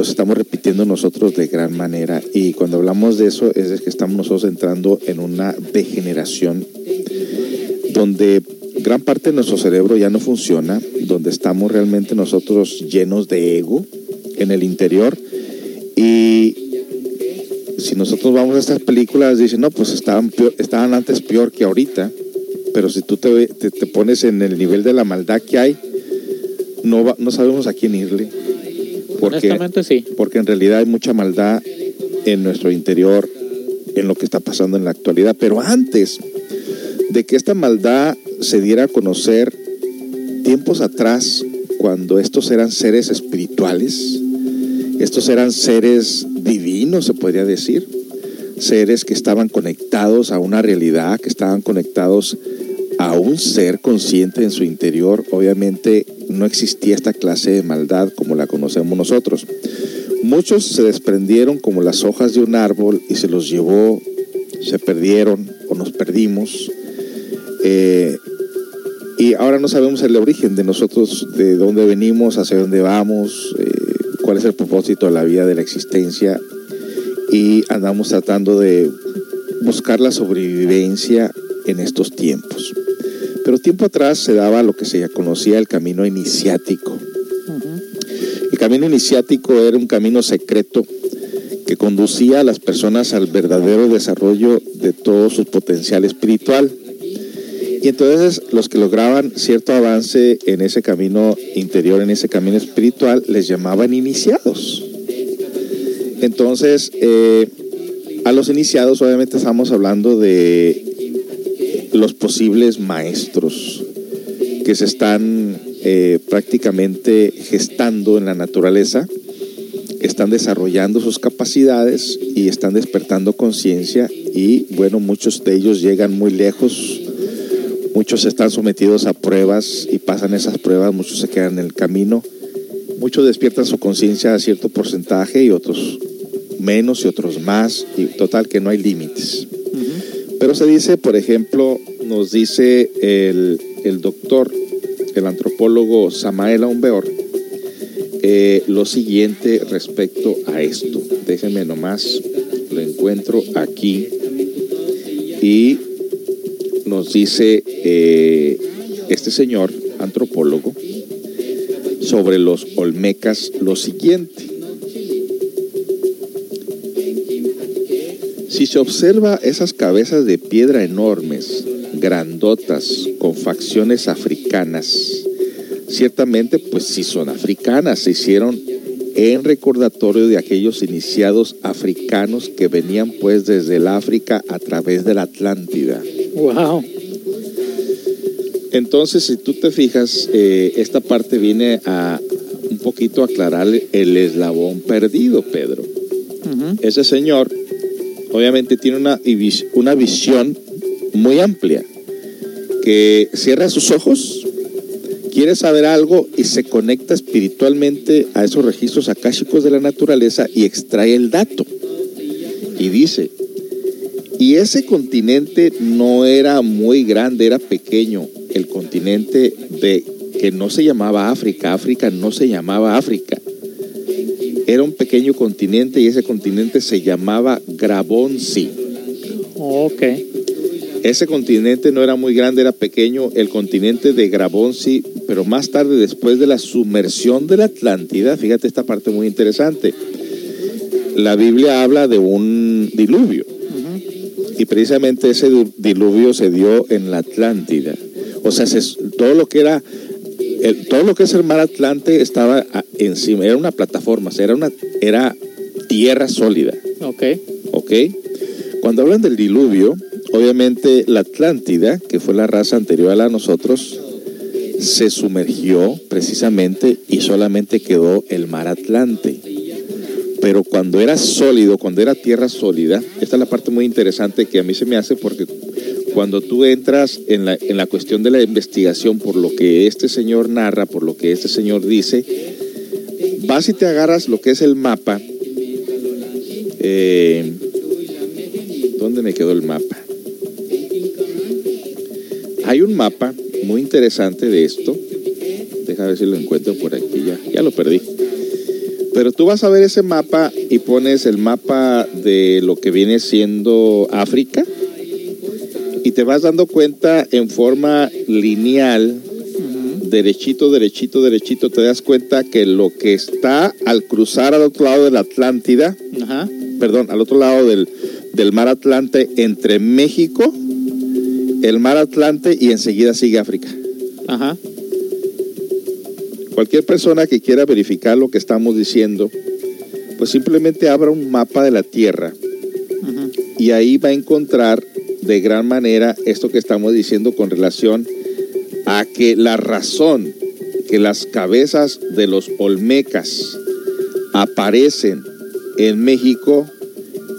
estamos repitiendo nosotros de gran manera. Y cuando hablamos de eso es que estamos nosotros entrando en una degeneración donde gran parte de nuestro cerebro ya no funciona, donde estamos realmente nosotros llenos de ego en el interior y si nosotros vamos a estas películas, dicen, no, pues estaban, peor- estaban antes peor que ahorita. Pero si tú te, te- te pones en el nivel de la maldad que hay, no, va- no sabemos a quién irle. Porque, Honestamente sí. porque en realidad hay mucha maldad en nuestro interior, en lo que está pasando en la actualidad. Pero antes de que esta maldad se diera a conocer, tiempos atrás, cuando estos eran seres espirituales, estos eran seres divinos, se podría decir, seres que estaban conectados a una realidad, que estaban conectados a un ser consciente en su interior, obviamente no existía esta clase de maldad como la conocemos nosotros. Muchos se desprendieron como las hojas de un árbol y se los llevó, se perdieron o nos perdimos. Eh, y ahora no sabemos el origen de nosotros, de dónde venimos, hacia dónde vamos, eh, cuál es el propósito de la vida, de la existencia. Y andamos tratando de buscar la sobrevivencia en estos tiempos. Pero tiempo atrás se daba lo que se conocía el camino iniciático. El camino iniciático era un camino secreto que conducía a las personas al verdadero desarrollo de todo su potencial espiritual. Y entonces los que lograban cierto avance en ese camino interior, en ese camino espiritual, les llamaban iniciados. Entonces, eh, a los iniciados obviamente estamos hablando de los posibles maestros que se están eh, prácticamente gestando en la naturaleza, están desarrollando sus capacidades y están despertando conciencia y bueno, muchos de ellos llegan muy lejos, muchos están sometidos a pruebas y pasan esas pruebas, muchos se quedan en el camino, muchos despiertan su conciencia a cierto porcentaje y otros menos y otros más, y total que no hay límites. Pero se dice, por ejemplo, nos dice el, el doctor, el antropólogo Samael Aumbeor, eh, lo siguiente respecto a esto. Déjenme nomás, lo encuentro aquí. Y nos dice eh, este señor antropólogo sobre los olmecas lo siguiente. Si se observa esas cabezas de piedra enormes, grandotas, con facciones africanas, ciertamente pues sí son africanas, se hicieron en recordatorio de aquellos iniciados africanos que venían pues desde el África a través de la Atlántida. Wow. Entonces, si tú te fijas, eh, esta parte viene a un poquito aclarar el eslabón perdido, Pedro. Ese señor obviamente tiene una, una visión muy amplia, que cierra sus ojos, quiere saber algo y se conecta espiritualmente a esos registros akáshicos de la naturaleza y extrae el dato. Y dice, y ese continente no era muy grande, era pequeño, el continente de que no se llamaba África, África no se llamaba África. Era un pequeño continente y ese continente se llamaba Grabonsi. Ok. Ese continente no era muy grande, era pequeño, el continente de Grabonsi, pero más tarde, después de la sumersión de la Atlántida, fíjate esta parte muy interesante. La Biblia habla de un diluvio. Y precisamente ese diluvio se dio en la Atlántida. O sea, se- todo lo que era el- todo lo que es el mar Atlante estaba encima, era una plataforma, era una era tierra sólida. Ok. ¿ok? Cuando hablan del diluvio, obviamente la Atlántida, que fue la raza anterior a la nosotros, se sumergió precisamente y solamente quedó el mar Atlante. Pero cuando era sólido, cuando era tierra sólida, esta es la parte muy interesante que a mí se me hace porque cuando tú entras en la, en la cuestión de la investigación por lo que este señor narra, por lo que este señor dice, vas y te agarras lo que es el mapa. Eh, ¿Dónde me quedó el mapa? Hay un mapa muy interesante de esto. Deja ver si lo encuentro por aquí. Ya, ya lo perdí. Pero tú vas a ver ese mapa y pones el mapa de lo que viene siendo África y te vas dando cuenta en forma lineal, derechito, derechito, derechito, te das cuenta que lo que está al cruzar al otro lado de la Atlántida, perdón, al otro lado del, del mar Atlante, entre México, el mar Atlante y enseguida sigue África. Ajá. Cualquier persona que quiera verificar lo que estamos diciendo, pues simplemente abra un mapa de la Tierra y ahí va a encontrar de gran manera esto que estamos diciendo con relación a que la razón que las cabezas de los olmecas aparecen en México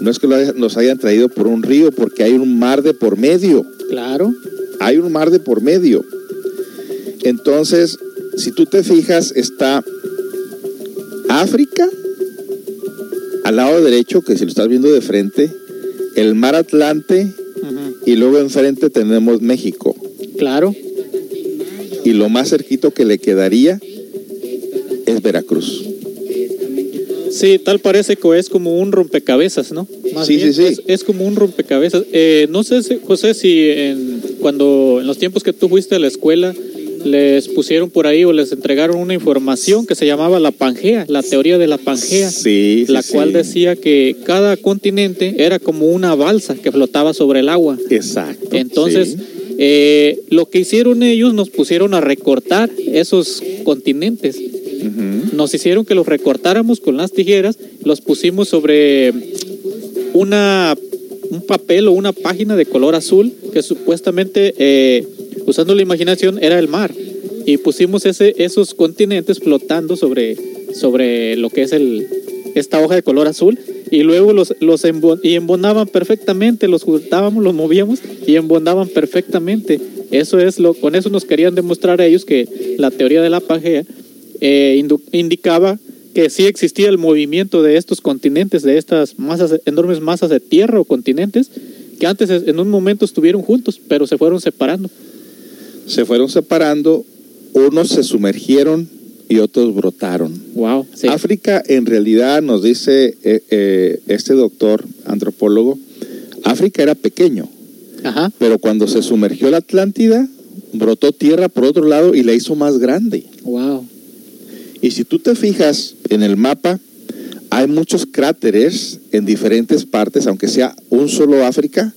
no es que nos hayan traído por un río, porque hay un mar de por medio Claro. hay un mar de por medio. Entonces, si tú te fijas, está África al lado derecho, que si lo estás viendo de frente, el mar Atlante y luego enfrente tenemos México. Claro. Y lo más cerquito que le quedaría es Veracruz. Sí, tal parece que es como un rompecabezas, ¿no? Más Sí, bien, sí, sí. Es, es como un rompecabezas. Eh, no sé, si- José, si en, cuando en los tiempos que tú fuiste a la escuela les pusieron por ahí o les entregaron una información que se llamaba la Pangea, la teoría de la Pangea, Sí, la sí. cual decía que cada continente era como una balsa que flotaba sobre el agua. Exacto. Entonces, eh, lo que hicieron ellos nos pusieron a recortar esos continentes. Ujú. Nos hicieron que los recortáramos con las tijeras, los pusimos sobre una un papel o una página de color azul que supuestamente, eh, usando la imaginación, era el mar. Y pusimos ese, esos continentes flotando sobre, sobre lo que es el, esta hoja de color azul. Y luego los, los embo- y embonaban perfectamente, los juntábamos, los movíamos y embonaban perfectamente. Eso es lo, con eso nos querían demostrar a ellos que la teoría de la Pangea eh, indicaba que sí existía el movimiento de estos continentes, de estas masas, enormes masas de tierra o continentes, que antes es- en un momento estuvieron juntos, pero se fueron separando. Se fueron separando, unos se sumergieron y otros brotaron. Wow. Sí. África, en realidad, nos dice eh, eh, este doctor antropólogo, África era pequeño, Ajá. pero cuando se sumergió la Atlántida, brotó tierra por otro lado y la hizo más grande. Y si tú te fijas en el mapa, hay muchos cráteres en diferentes partes, aunque sea un solo África,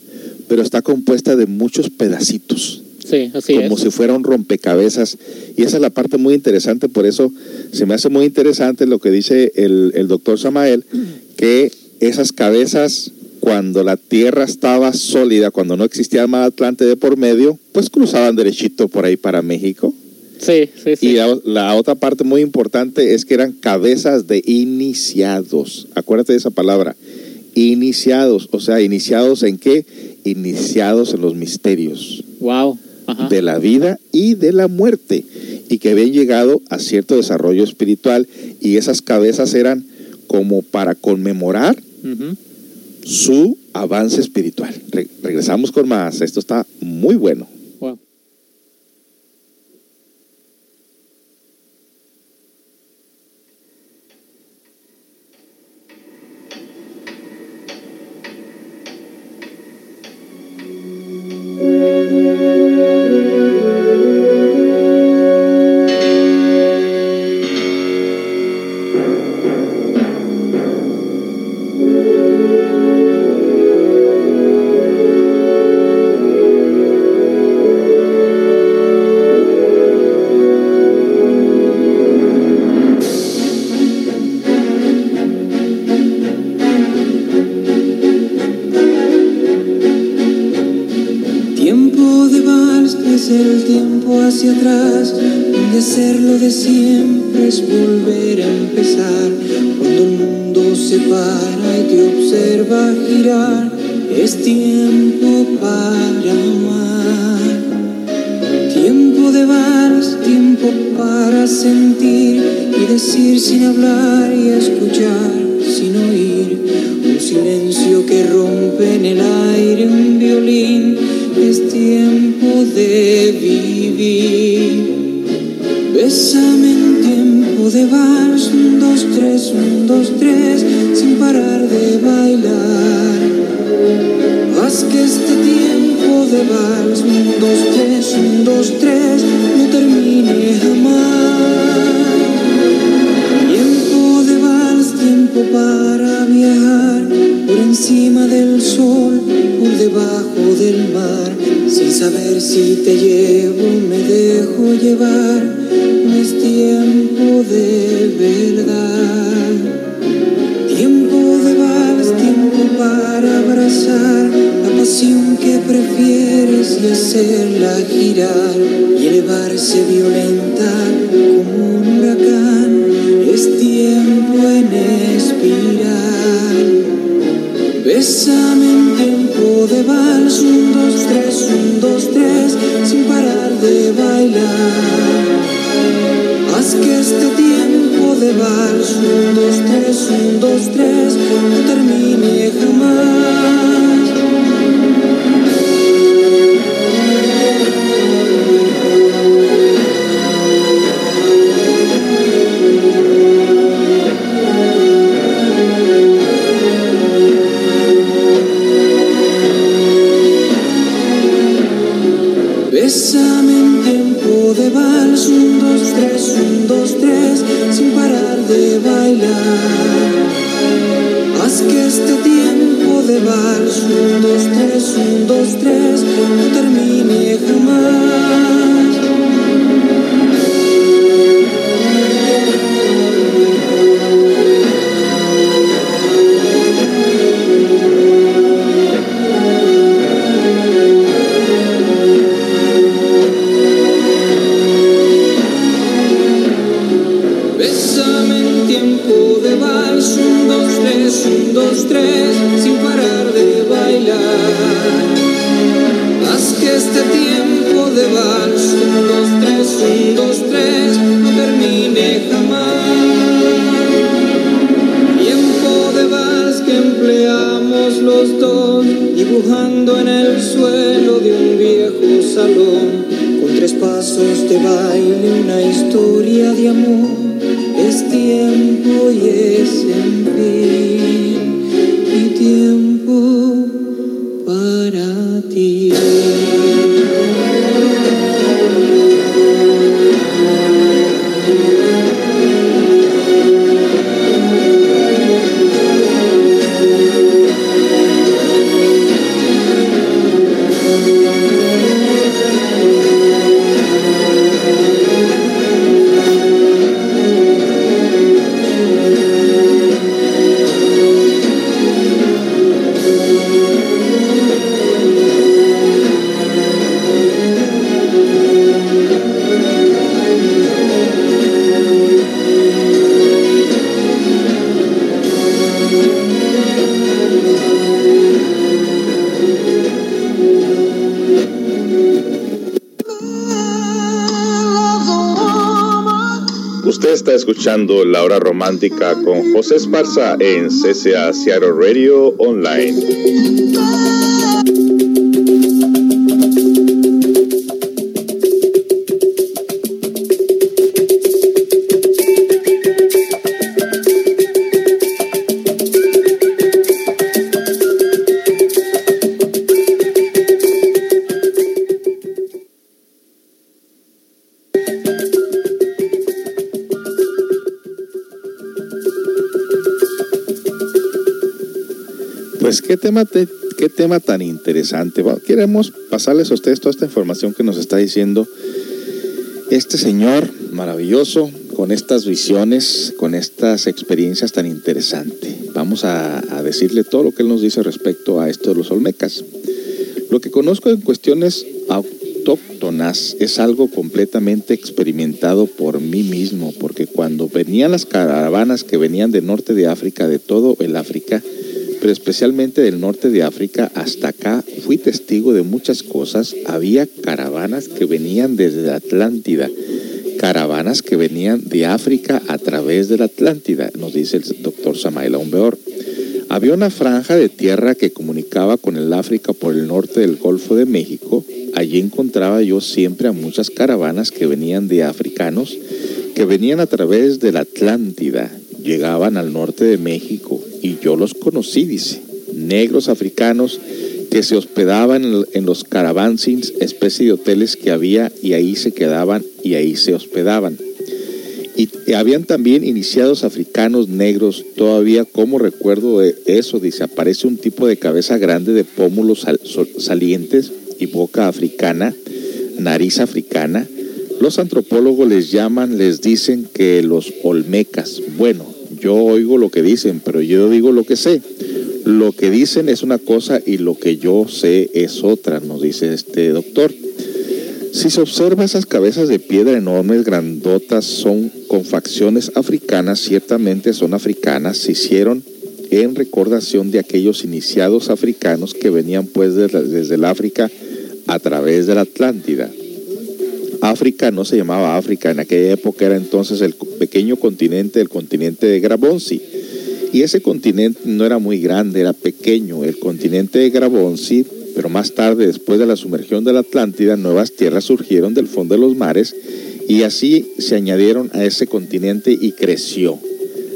pero está compuesta de muchos pedacitos Sí, así como es. si fuera un rompecabezas. Y esa es la parte muy interesante, por eso se me hace muy interesante lo que dice el, el doctor Samael, que esas cabezas, cuando la tierra estaba sólida, cuando no existía el mar Atlante de por medio, pues cruzaban derechito por ahí para México. Sí, sí, sí. Y la, la otra parte muy importante es que eran cabezas de iniciados. Acuérdate de esa palabra. Iniciados, o sea, iniciados en qué? Iniciados en los misterios Wow. Ajá. de la vida y de la muerte y que habían llegado a cierto desarrollo espiritual y esas cabezas eran como para conmemorar su avance espiritual. Re- regresamos con más, esto está muy bueno. Tiempo para viajar, encima del sol, por debajo del mar, sin saber si te llevo, me dejo llevar, no es tiempo de verdad. Tiempo de vals, tiempo para abrazar la pasión que prefieres y hacerla girar y elevarse violenta como un huracán. Bésame en tiempo de vals, un, dos, tres, un, dos, tres, sin parar de bailar. Haz que este tiempo de vals, un, dos, tres, un, dos, tres, no termine jamás. Usted La Hora Romántica con José Esparza en CCA Seattle Radio Online. Qué tema, te- qué tema tan interesante. Queremos pasarles a ustedes toda esta información que nos está diciendo este señor maravilloso con estas visiones, con estas experiencias tan interesantes. Vamos a, a decirle todo lo que él nos dice respecto a esto de los olmecas. Lo que conozco en cuestiones autóctonas es algo completamente experimentado por mí mismo, porque cuando venían las caravanas que venían del norte de África, de todo el África, especialmente del norte de África hasta acá, fui testigo de muchas cosas. Había caravanas que venían desde la Atlántida, caravanas que venían de África a través de la Atlántida, nos dice el doctor Samael Aumbeor. Había una franja de tierra que comunicaba con el África por el norte del Golfo de México. Allí encontraba yo siempre a muchas caravanas que venían de africanos, que venían a través de la Atlántida, llegaban al norte de México y yo los conocí, dice, negros africanos que se hospedaban en, los caravansins, especie de hoteles que había y ahí se quedaban y ahí se hospedaban. Y, habían también iniciados africanos negros, todavía como recuerdo de eso, dice, aparece un tipo de cabeza grande de pómulos salientes y boca africana, nariz africana. Los antropólogos les llaman, les dicen que los olmecas. Bueno, yo oigo lo que dicen, pero yo digo lo que sé. Lo que dicen es una cosa y lo que yo sé es otra, nos dice este doctor. Si se observa esas cabezas de piedra enormes, grandotas, son con facciones africanas, ciertamente son africanas, se hicieron en recordación de aquellos iniciados africanos que venían pues desde, desde el África a través de la Atlántida. África no se llamaba África, en aquella época era entonces el pequeño continente, el continente de Grabonsi. Y ese continente no era muy grande, era pequeño. El continente de Grabonsi, pero más tarde, después de la sumergión de la Atlántida, nuevas tierras surgieron del fondo de los mares y así se añadieron a ese continente y creció.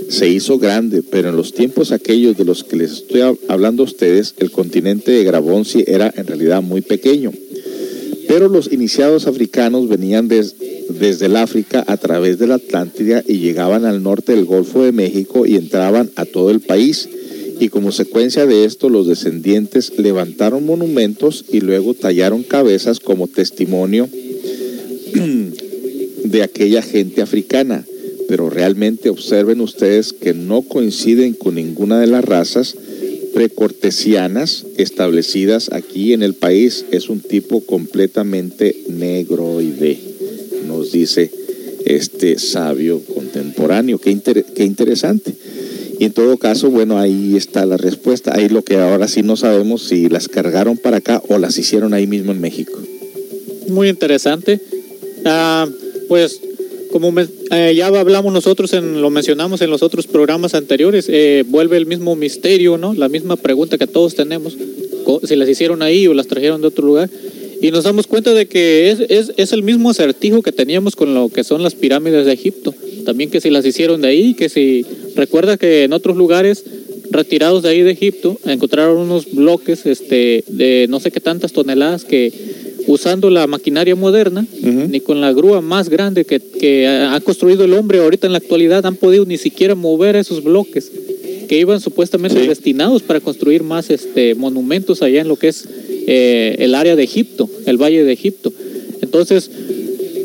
Se hizo grande, pero en los tiempos aquellos de los que les estoy hab- hablando a ustedes, el continente de Grabonsi era en realidad muy pequeño. Pero los iniciados africanos venían des- desde el África a través de la Atlántida y llegaban al norte del Golfo de México y entraban a todo el país. Y como secuencia de esto, los descendientes levantaron monumentos y luego tallaron cabezas como testimonio de aquella gente africana. Pero realmente observen ustedes que no coinciden con ninguna de las razas precortesianas establecidas aquí en el país. Es un tipo completamente negroide, nos dice este sabio contemporáneo. Qué, qué interesante. Y en todo caso, bueno, ahí está la respuesta. Ahí lo que ahora sí no sabemos si las cargaron para acá o las hicieron ahí mismo en México. Muy interesante. Ah, pues como me- eh, ya hablamos nosotros, en, lo mencionamos en los otros programas anteriores, eh, vuelve el mismo misterio, ¿no? La misma pregunta que todos tenemos, si las hicieron ahí o las trajeron de otro lugar. Y nos damos cuenta de que es, es, es el mismo acertijo que teníamos con lo que son las pirámides de Egipto. También que si las hicieron de ahí, que si recuerda que en otros lugares retirados de ahí de Egipto encontraron unos bloques este, de no sé qué tantas toneladas que usando la maquinaria moderna, ni con la grúa más grande que, que ha construido el hombre ahorita en la actualidad han podido ni siquiera mover esos bloques que iban supuestamente destinados para construir más este monumentos allá en lo que es eh, el área de Egipto, el valle de Egipto. Entonces,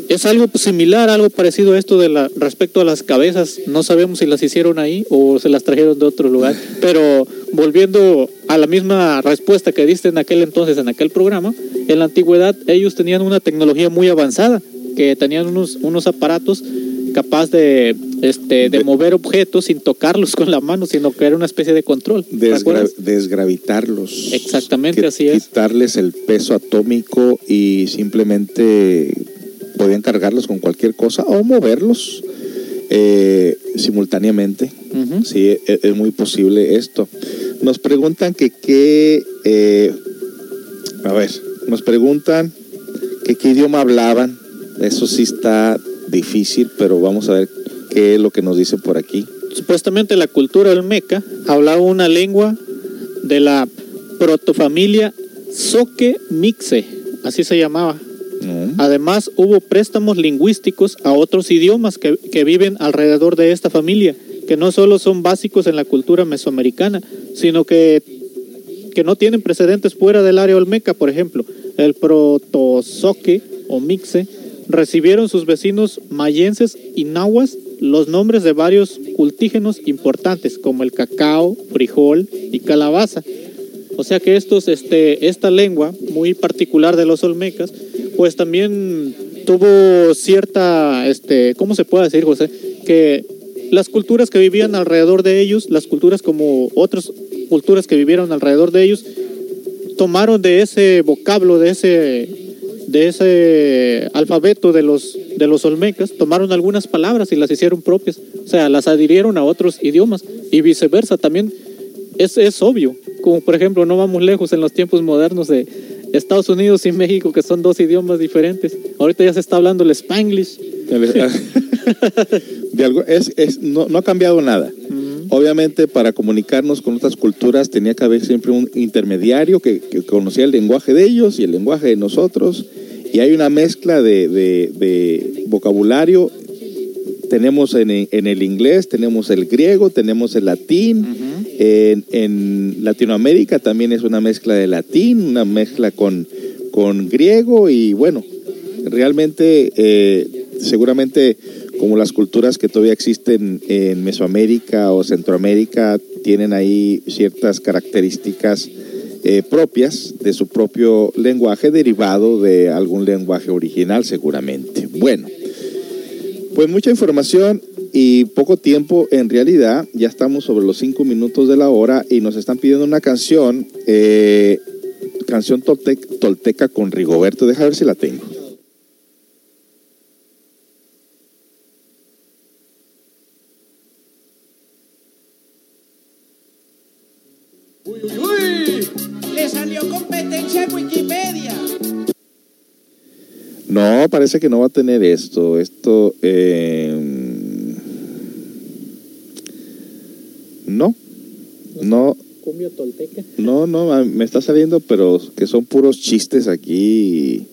es algo similar, algo parecido a esto de la respecto a las cabezas. No sabemos si las hicieron ahí o se las trajeron de otro lugar. Pero volviendo a la misma respuesta que diste en aquel entonces, en aquel programa, en la antigüedad ellos tenían una tecnología muy avanzada, que tenían unos, unos aparatos capaz de, este, de mover objetos sin tocarlos con la mano, sino que era una especie de control. ¿te Desgra- desgravitarlos. Exactamente, Que- así es. Quitarles el peso atómico y simplemente podían cargarlos con cualquier cosa o moverlos eh, simultáneamente. Ujú. Sí, es, es muy posible esto. Nos preguntan que qué, eh, a ver, nos preguntan que qué idioma hablaban. Eso sí está difícil, pero vamos a ver qué es lo que nos dicen por aquí. Supuestamente la cultura olmeca hablaba una lengua de la protofamilia Soque Mixe, así se llamaba. Además, hubo préstamos lingüísticos a otros idiomas que, que viven alrededor de esta familia, que no solo son básicos en la cultura mesoamericana, sino que, que no tienen precedentes fuera del área olmeca. Por ejemplo, el protozoque o mixe recibieron sus vecinos mayenses y nahuas los nombres de varios cultígenos importantes, como el cacao, frijol y calabaza. O sea que estos, este, esta lengua muy particular de los olmecas, pues también tuvo cierta, este, ¿cómo se puede decir, José? Que las culturas que vivían alrededor de ellos, las culturas como otras culturas que vivieron alrededor de ellos, tomaron de ese vocablo, de ese, de ese alfabeto de los, de los olmecas, tomaron algunas palabras y las hicieron propias. O sea, las adhirieron a otros idiomas y viceversa. También es, es obvio, como por ejemplo, no vamos lejos en los tiempos modernos de Estados Unidos y México, que son dos idiomas diferentes. Ahorita ya se está hablando el Spanglish. De algo, es, es, no, no ha cambiado nada. Obviamente, para comunicarnos con otras culturas tenía que haber siempre un intermediario que, que conocía el lenguaje de ellos y el lenguaje de nosotros. Y hay una mezcla de, de- de vocabulario tenemos en, en el inglés, tenemos el griego, tenemos el latín. en, en Latinoamérica también es una mezcla de latín, una mezcla con, con griego y bueno, realmente eh, seguramente como las culturas que todavía existen en Mesoamérica o Centroamérica tienen ahí ciertas características eh, propias de su propio lenguaje derivado de algún lenguaje original seguramente. Bueno, pues mucha información y poco tiempo en realidad. Ya estamos sobre los cinco minutos de la hora y nos están pidiendo una canción, eh, canción toltec- tolteca con Rigoberto. Deja ver si la tengo. No, parece que no va a tener esto. Esto, eh, no, no, Cumbia tolteca. no, no, me está saliendo, pero que son puros chistes aquí.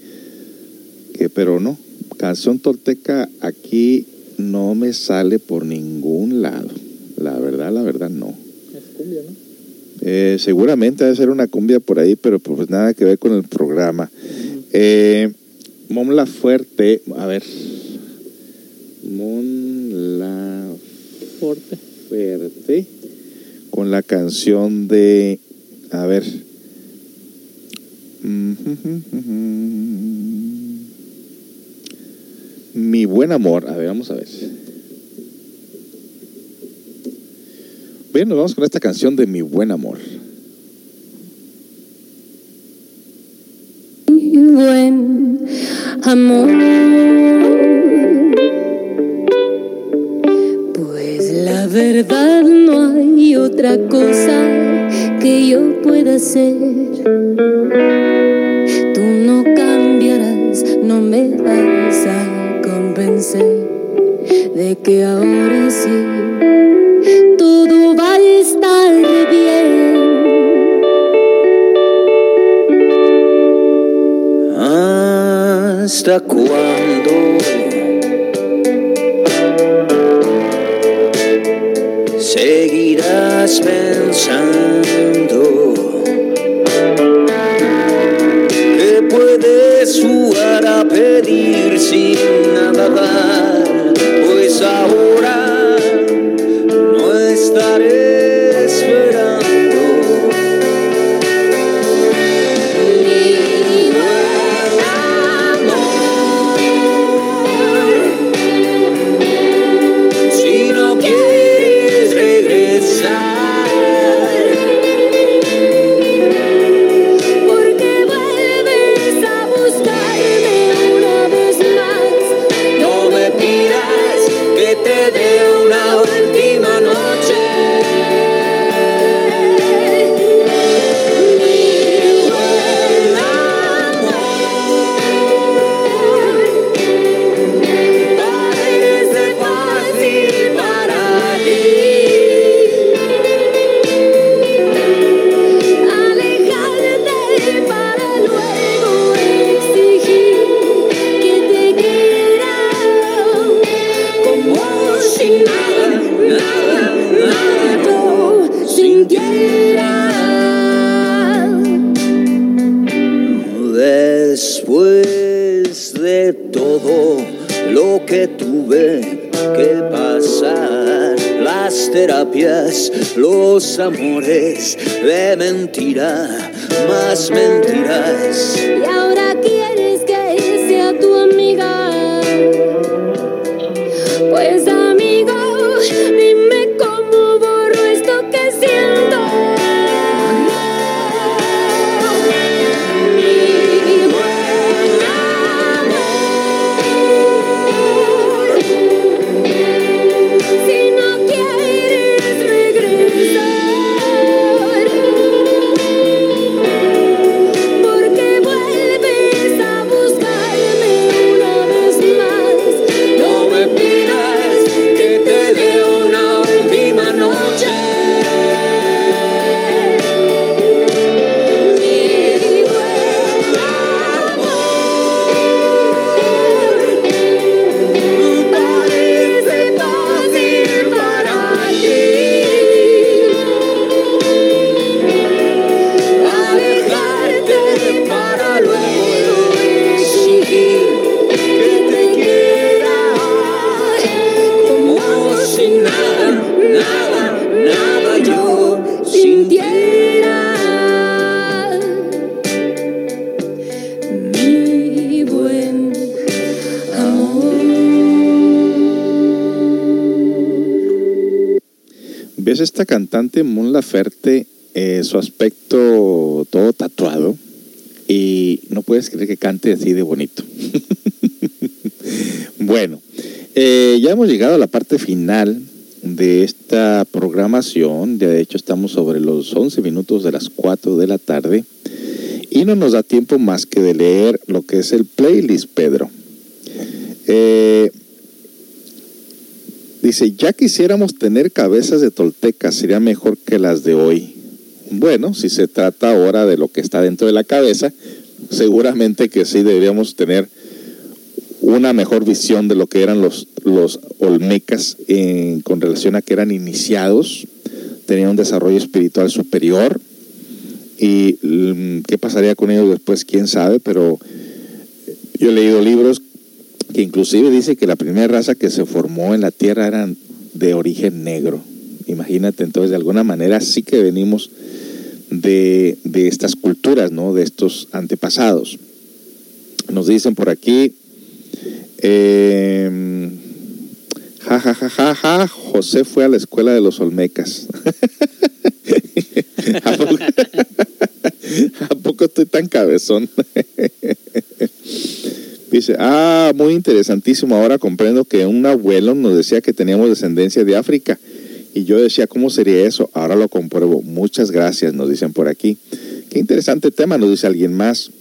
Que, pero no, canción tolteca aquí no me sale por ningún lado. La verdad, la verdad, no. Es cumbia, ¿no? Eh, seguramente debe ser una cumbia por ahí, pero pues nada que ver con el programa. Eh, Mon Laferte, a ver. Mon Fuerte. Laferte con la canción de, a ver. Mi buen amor, a ver, vamos a ver. Bien, nos vamos con esta canción de Mi buen amor. Buen amor. Pues la verdad no hay otra cosa que yo pueda hacer. Tú no cambiarás, no me vas a convencer de que ahora sí todo ¿Hasta cuándo? Seguirás pensando que puedes jugar a pedir sin nada esta cantante Mon Laferte, eh, su aspecto todo tatuado y no puedes creer que cante así de bonito. bueno, eh, ya hemos llegado a la parte final de esta programación. De hecho, estamos sobre los 11 minutos de las 4 de la tarde y no nos da tiempo más que de leer lo que es el playlist, Pedro. Eh, dice, ya quisiéramos tener cabezas de tolteca, sería mejor que las de hoy. Bueno, si se trata ahora de lo que está dentro de la cabeza, seguramente que sí deberíamos tener una mejor visión de lo que eran los, los olmecas en- con relación a que eran iniciados, tenían un desarrollo espiritual superior y mm, qué pasaría con ellos después, quién sabe, pero yo he leído libros que inclusive dice que la primera raza que se formó en la Tierra eran de origen negro. Imagínate, entonces de alguna manera sí que venimos de, de estas culturas, ¿no? De estos antepasados. Nos dicen por aquí, eh, ja, ja, ja, ja, ja, José fue a la escuela de los Olmecas. ¿A poco, ¿A poco estoy tan cabezón? Dice, ah, muy interesantísimo. Ahora comprendo que un abuelo nos decía que teníamos descendencia de África. Y yo decía, ¿cómo sería eso? Ahora lo compruebo. Muchas gracias, nos dicen por aquí. Qué interesante tema, nos dice alguien más.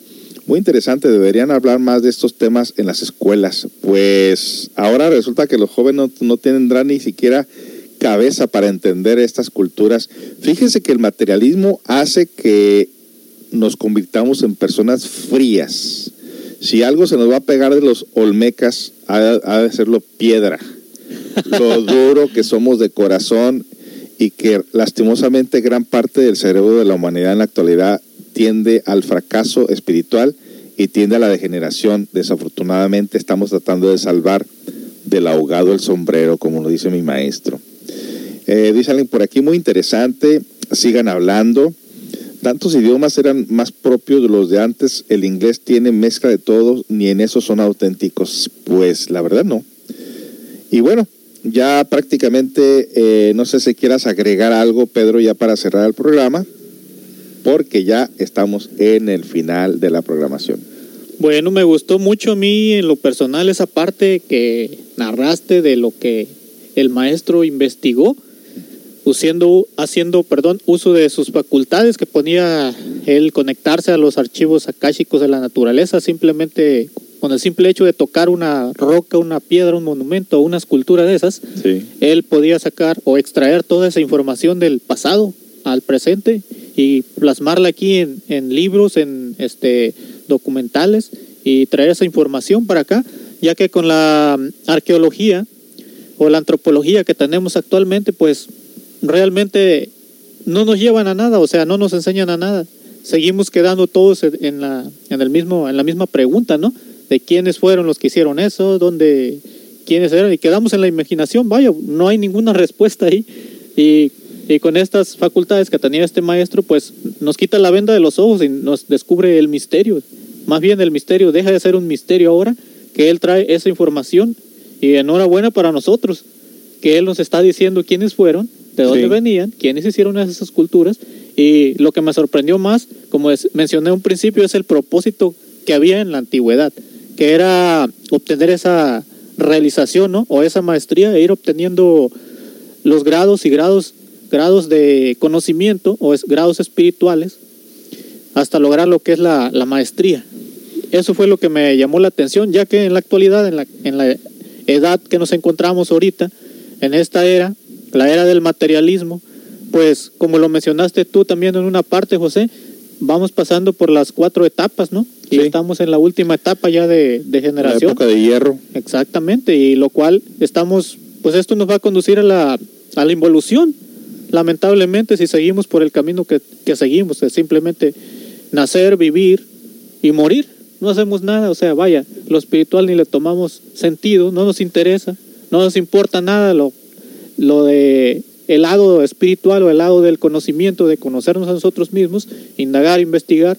Muy interesante, deberían hablar más de estos temas en las escuelas. Pues ahora resulta que los jóvenes no, no tendrán ni siquiera cabeza para entender estas culturas. Fíjense que el materialismo hace que nos convirtamos en personas frías. Si algo se nos va a pegar de los olmecas, ha, ha de serlo piedra. Lo duro que somos de corazón y que lastimosamente gran parte del cerebro de la humanidad en la actualidad tiende al fracaso espiritual y tiende a la degeneración. Desafortunadamente estamos tratando de salvar del ahogado el sombrero, como lo dice mi maestro. Eh, dice alguien por aquí muy interesante, sigan hablando. Tantos idiomas eran más propios de los de antes, el inglés tiene mezcla de todos, ni en eso son auténticos. Pues la verdad no. Y bueno, ya prácticamente, eh, no sé si quieras agregar algo, Pedro, ya para cerrar el programa, porque ya estamos en el final de la programación. Bueno, me gustó mucho a mí en lo personal esa parte que narraste de lo que el maestro investigó, haciendo, haciendo perdón, uso de sus facultades que ponía él conectarse a los archivos akáshicos de la naturaleza, simplemente con el simple hecho de tocar una roca, una piedra, un monumento o una escultura de esas, Sí. él podía sacar o extraer toda esa información del pasado al presente y plasmarla aquí en, en libros, en este documentales y traer esa información para acá, ya que con la arqueología o la antropología que tenemos actualmente, pues realmente no nos llevan a nada, o sea, no nos enseñan a nada. Seguimos quedando todos en la, en el mismo, en la misma pregunta, ¿no? De quiénes fueron los que hicieron eso, dónde, quiénes eran, y quedamos en la imaginación, vaya, no hay ninguna respuesta ahí. Y, y con estas facultades que tenía este maestro, pues nos quita la venda de los ojos y nos descubre el misterio. Más bien el misterio deja de ser un misterio ahora, que él trae esa información y enhorabuena para nosotros, que él nos está diciendo quiénes fueron, de dónde Sí. venían, quiénes hicieron esas esculturas y lo que me sorprendió más, como es- mencioné un principio, es el propósito que había en la antigüedad, que era obtener esa realización, ¿no? O esa maestría e ir obteniendo los grados y grados grados de conocimiento o es- grados espirituales hasta lograr lo que es la, la maestría. Eso fue lo que me llamó la atención, ya que en la actualidad, en la, en la edad que nos encontramos ahorita, en esta era, la era del materialismo, pues como lo mencionaste tú también en una parte, José, vamos pasando por las cuatro etapas, ¿no? Y estamos en la última etapa ya de, de La generación. época de hierro. Exactamente, y lo cual estamos, pues esto nos va a conducir a la, a la involución, lamentablemente, si seguimos por el camino que, que seguimos, es simplemente nacer, vivir y morir. No hacemos nada, o sea, vaya, lo espiritual ni le tomamos sentido, no nos interesa, no nos importa nada lo, lo de el lado espiritual o el lado del conocimiento, de conocernos a nosotros mismos, indagar, investigar,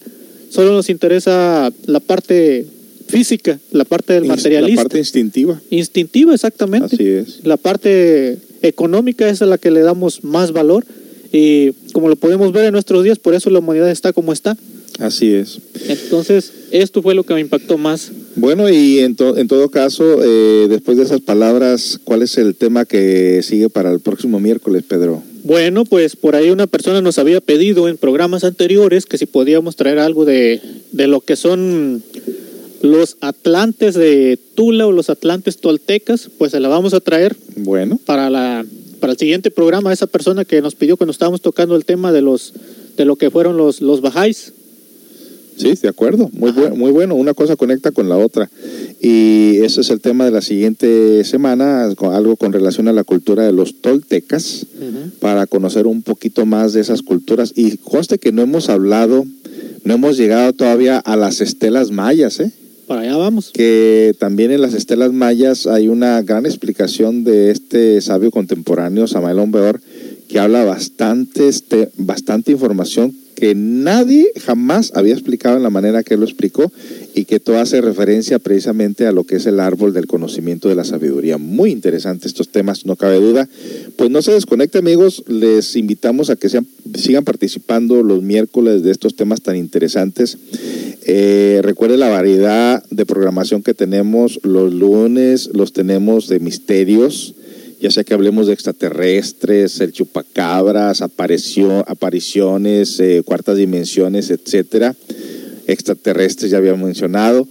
solo nos interesa la parte física, la parte del La materialista parte instintiva. instintiva exactamente Así es. la parte económica es a la que le damos más valor y como lo podemos ver en nuestros días, por eso la humanidad está como está. Así es. Entonces, esto fue lo que me impactó más. Bueno, y en, to- en todo caso, eh, después de esas palabras, ¿cuál es el tema que sigue para el próximo miércoles, Pedro? Bueno, pues por ahí una persona nos había pedido en programas anteriores que si podíamos traer algo de, de lo que son los atlantes de Tula o los atlantes toltecas, pues se la vamos a traer Bueno, para la para el siguiente programa esa persona que nos pidió cuando estábamos tocando el tema de los de lo que fueron los los bajáis. Sí, de acuerdo. Muy, buen- muy bueno. Una cosa conecta con la otra. Y ese es el tema de la siguiente semana, algo con relación a la cultura de los toltecas, para conocer un poquito más de esas culturas. Y conste que no hemos hablado, no hemos llegado todavía a las estelas mayas, ¿eh? Para allá vamos. que también en las estelas mayas hay una gran explicación de este sabio contemporáneo, Samael Ombeor, que habla bastante, este, bastante información que nadie jamás había explicado en la manera que lo explicó y que todo hace referencia precisamente a lo que es el árbol del conocimiento de la sabiduría. Muy interesante estos temas, no cabe duda. Pues no se desconecte amigos, les invitamos a que sean, sigan participando los miércoles de estos temas tan interesantes. Eh, recuerde la variedad de programación que tenemos los lunes, los tenemos de misterios, ya sea que hablemos de extraterrestres, el chupacabras, aparicio- apariciones, eh, cuartas dimensiones, etcétera. Extraterrestres ya había mencionado.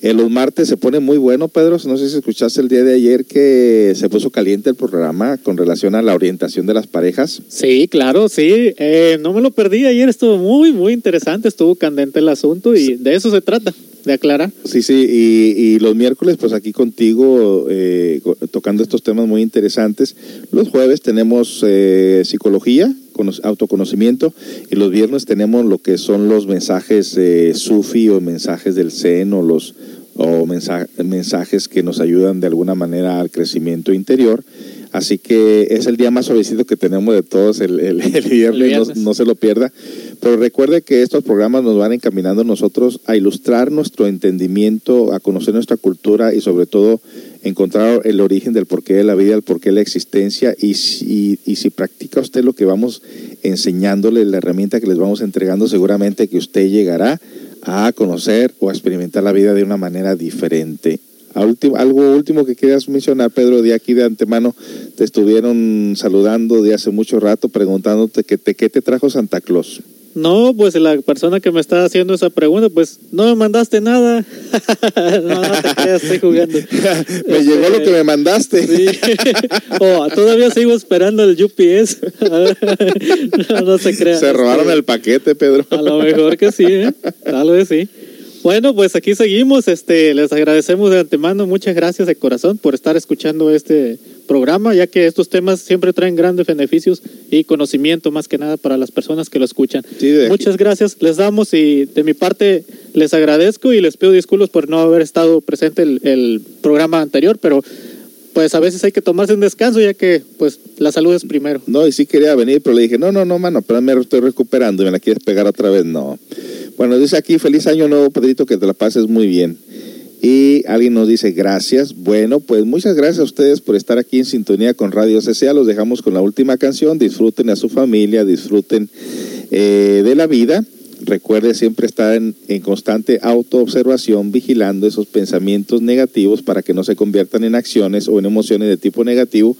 En los martes se pone muy bueno, Pedro. No sé si escuchaste el día de ayer que se puso caliente el programa con relación a la orientación de las parejas. Sí, claro, sí. Eh, no me lo perdí ayer, estuvo muy, muy interesante, estuvo candente el asunto y de eso se trata, de aclarar. Sí, sí, y, y los miércoles, pues aquí contigo, eh, tocando estos temas muy interesantes. Los jueves tenemos eh, psicología, cono- autoconocimiento, y los viernes tenemos lo que son los mensajes eh, sufi o mensajes del zen o los o mensa- mensajes que nos ayudan de alguna manera al crecimiento interior. Así que es el día más suavecito que tenemos de todos el, el- el viernes, no- viernes. no se lo pierda. Pero recuerde que estos programas nos van encaminando nosotros a ilustrar nuestro entendimiento, a conocer nuestra cultura y sobre todo encontrar el origen del porqué de la vida, el porqué de la existencia y si, y si practica usted lo que vamos enseñándole, la herramienta que les vamos entregando, seguramente que usted llegará a conocer o a experimentar la vida de una manera diferente. Último- algo último que quieras mencionar, Pedro, de aquí de antemano, te estuvieron saludando de hace mucho rato, preguntándote que te, qué te trajo Santa Claus. No, pues la persona que me está haciendo esa pregunta, pues no me mandaste nada. no, no te creas, estoy jugando. Me llegó lo que me mandaste. Sí. Oh, todavía sigo esperando el UPS. no, no se crea. Se robaron Este, el paquete, Pedro. A lo mejor que sí, ¿eh? Tal vez sí. Bueno, pues aquí seguimos. Este, les agradecemos de antemano. Muchas gracias de corazón por estar escuchando este programa, ya que estos temas siempre traen grandes beneficios y conocimiento más que nada para las personas que lo escuchan. Sí. Muchas gracias. Les damos y de mi parte les agradezco y les pido disculpas por no haber estado presente el, el programa anterior, pero pues a veces hay que tomarse un descanso ya que pues la salud es primero. No, y sí quería venir, pero le dije, no, no, no, mano, pero me estoy recuperando y me la quieres pegar otra vez. No. Bueno, dice aquí, feliz año nuevo, Pedrito, que te la pases muy bien. Y alguien nos dice, gracias. Bueno, pues muchas gracias a ustedes por estar aquí en sintonía con Radio CCA. Los dejamos con la última canción. Disfruten a su familia, disfruten eh, de la vida. Recuerde siempre estar en, en constante autoobservación, vigilando esos pensamientos negativos para que no se conviertan en acciones o en emociones de tipo negativo.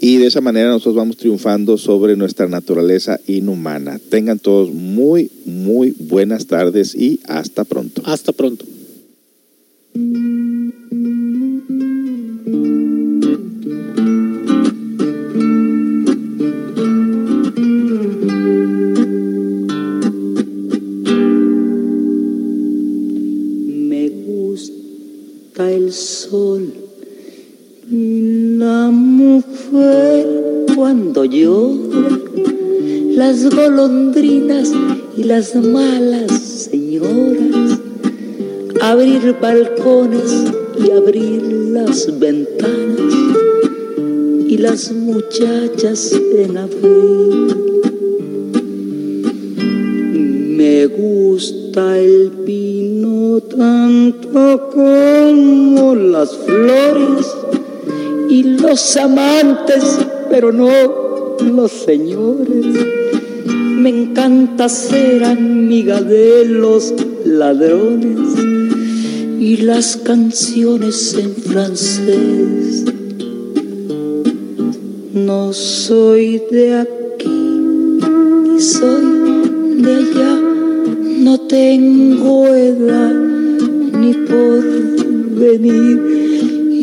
Y de esa manera nosotros vamos triunfando sobre nuestra naturaleza inhumana. Tengan todos muy, muy buenas tardes y hasta pronto. Hasta pronto. Me gusta el sol y la mujer cuando llora, las golondrinas y las malas señoras, abrir balcones y abrir las ventanas y las muchachas en abril. Me gusta el vino tanto como las flores y los amantes pero no los señores. Me encanta ser amiga de los ladrones y las canciones en francés. No soy de aquí ni soy de allá, no tengo edad ni por venir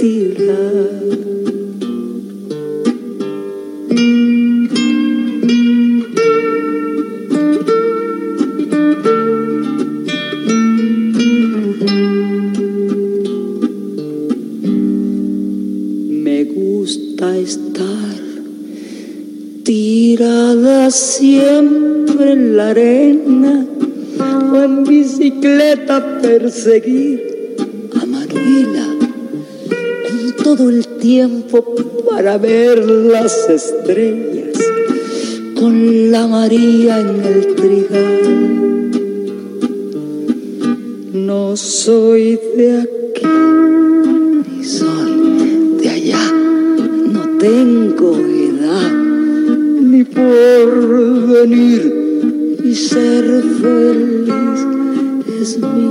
Me gusta estar tirada siempre en la arena o en bicicleta perseguir a Manuela todo el tiempo para ver las estrellas con la María en el trigal. No soy de aquí ni soy de allá, no tengo edad ni por venir y ser feliz es mi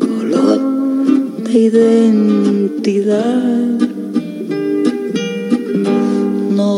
color de identidad.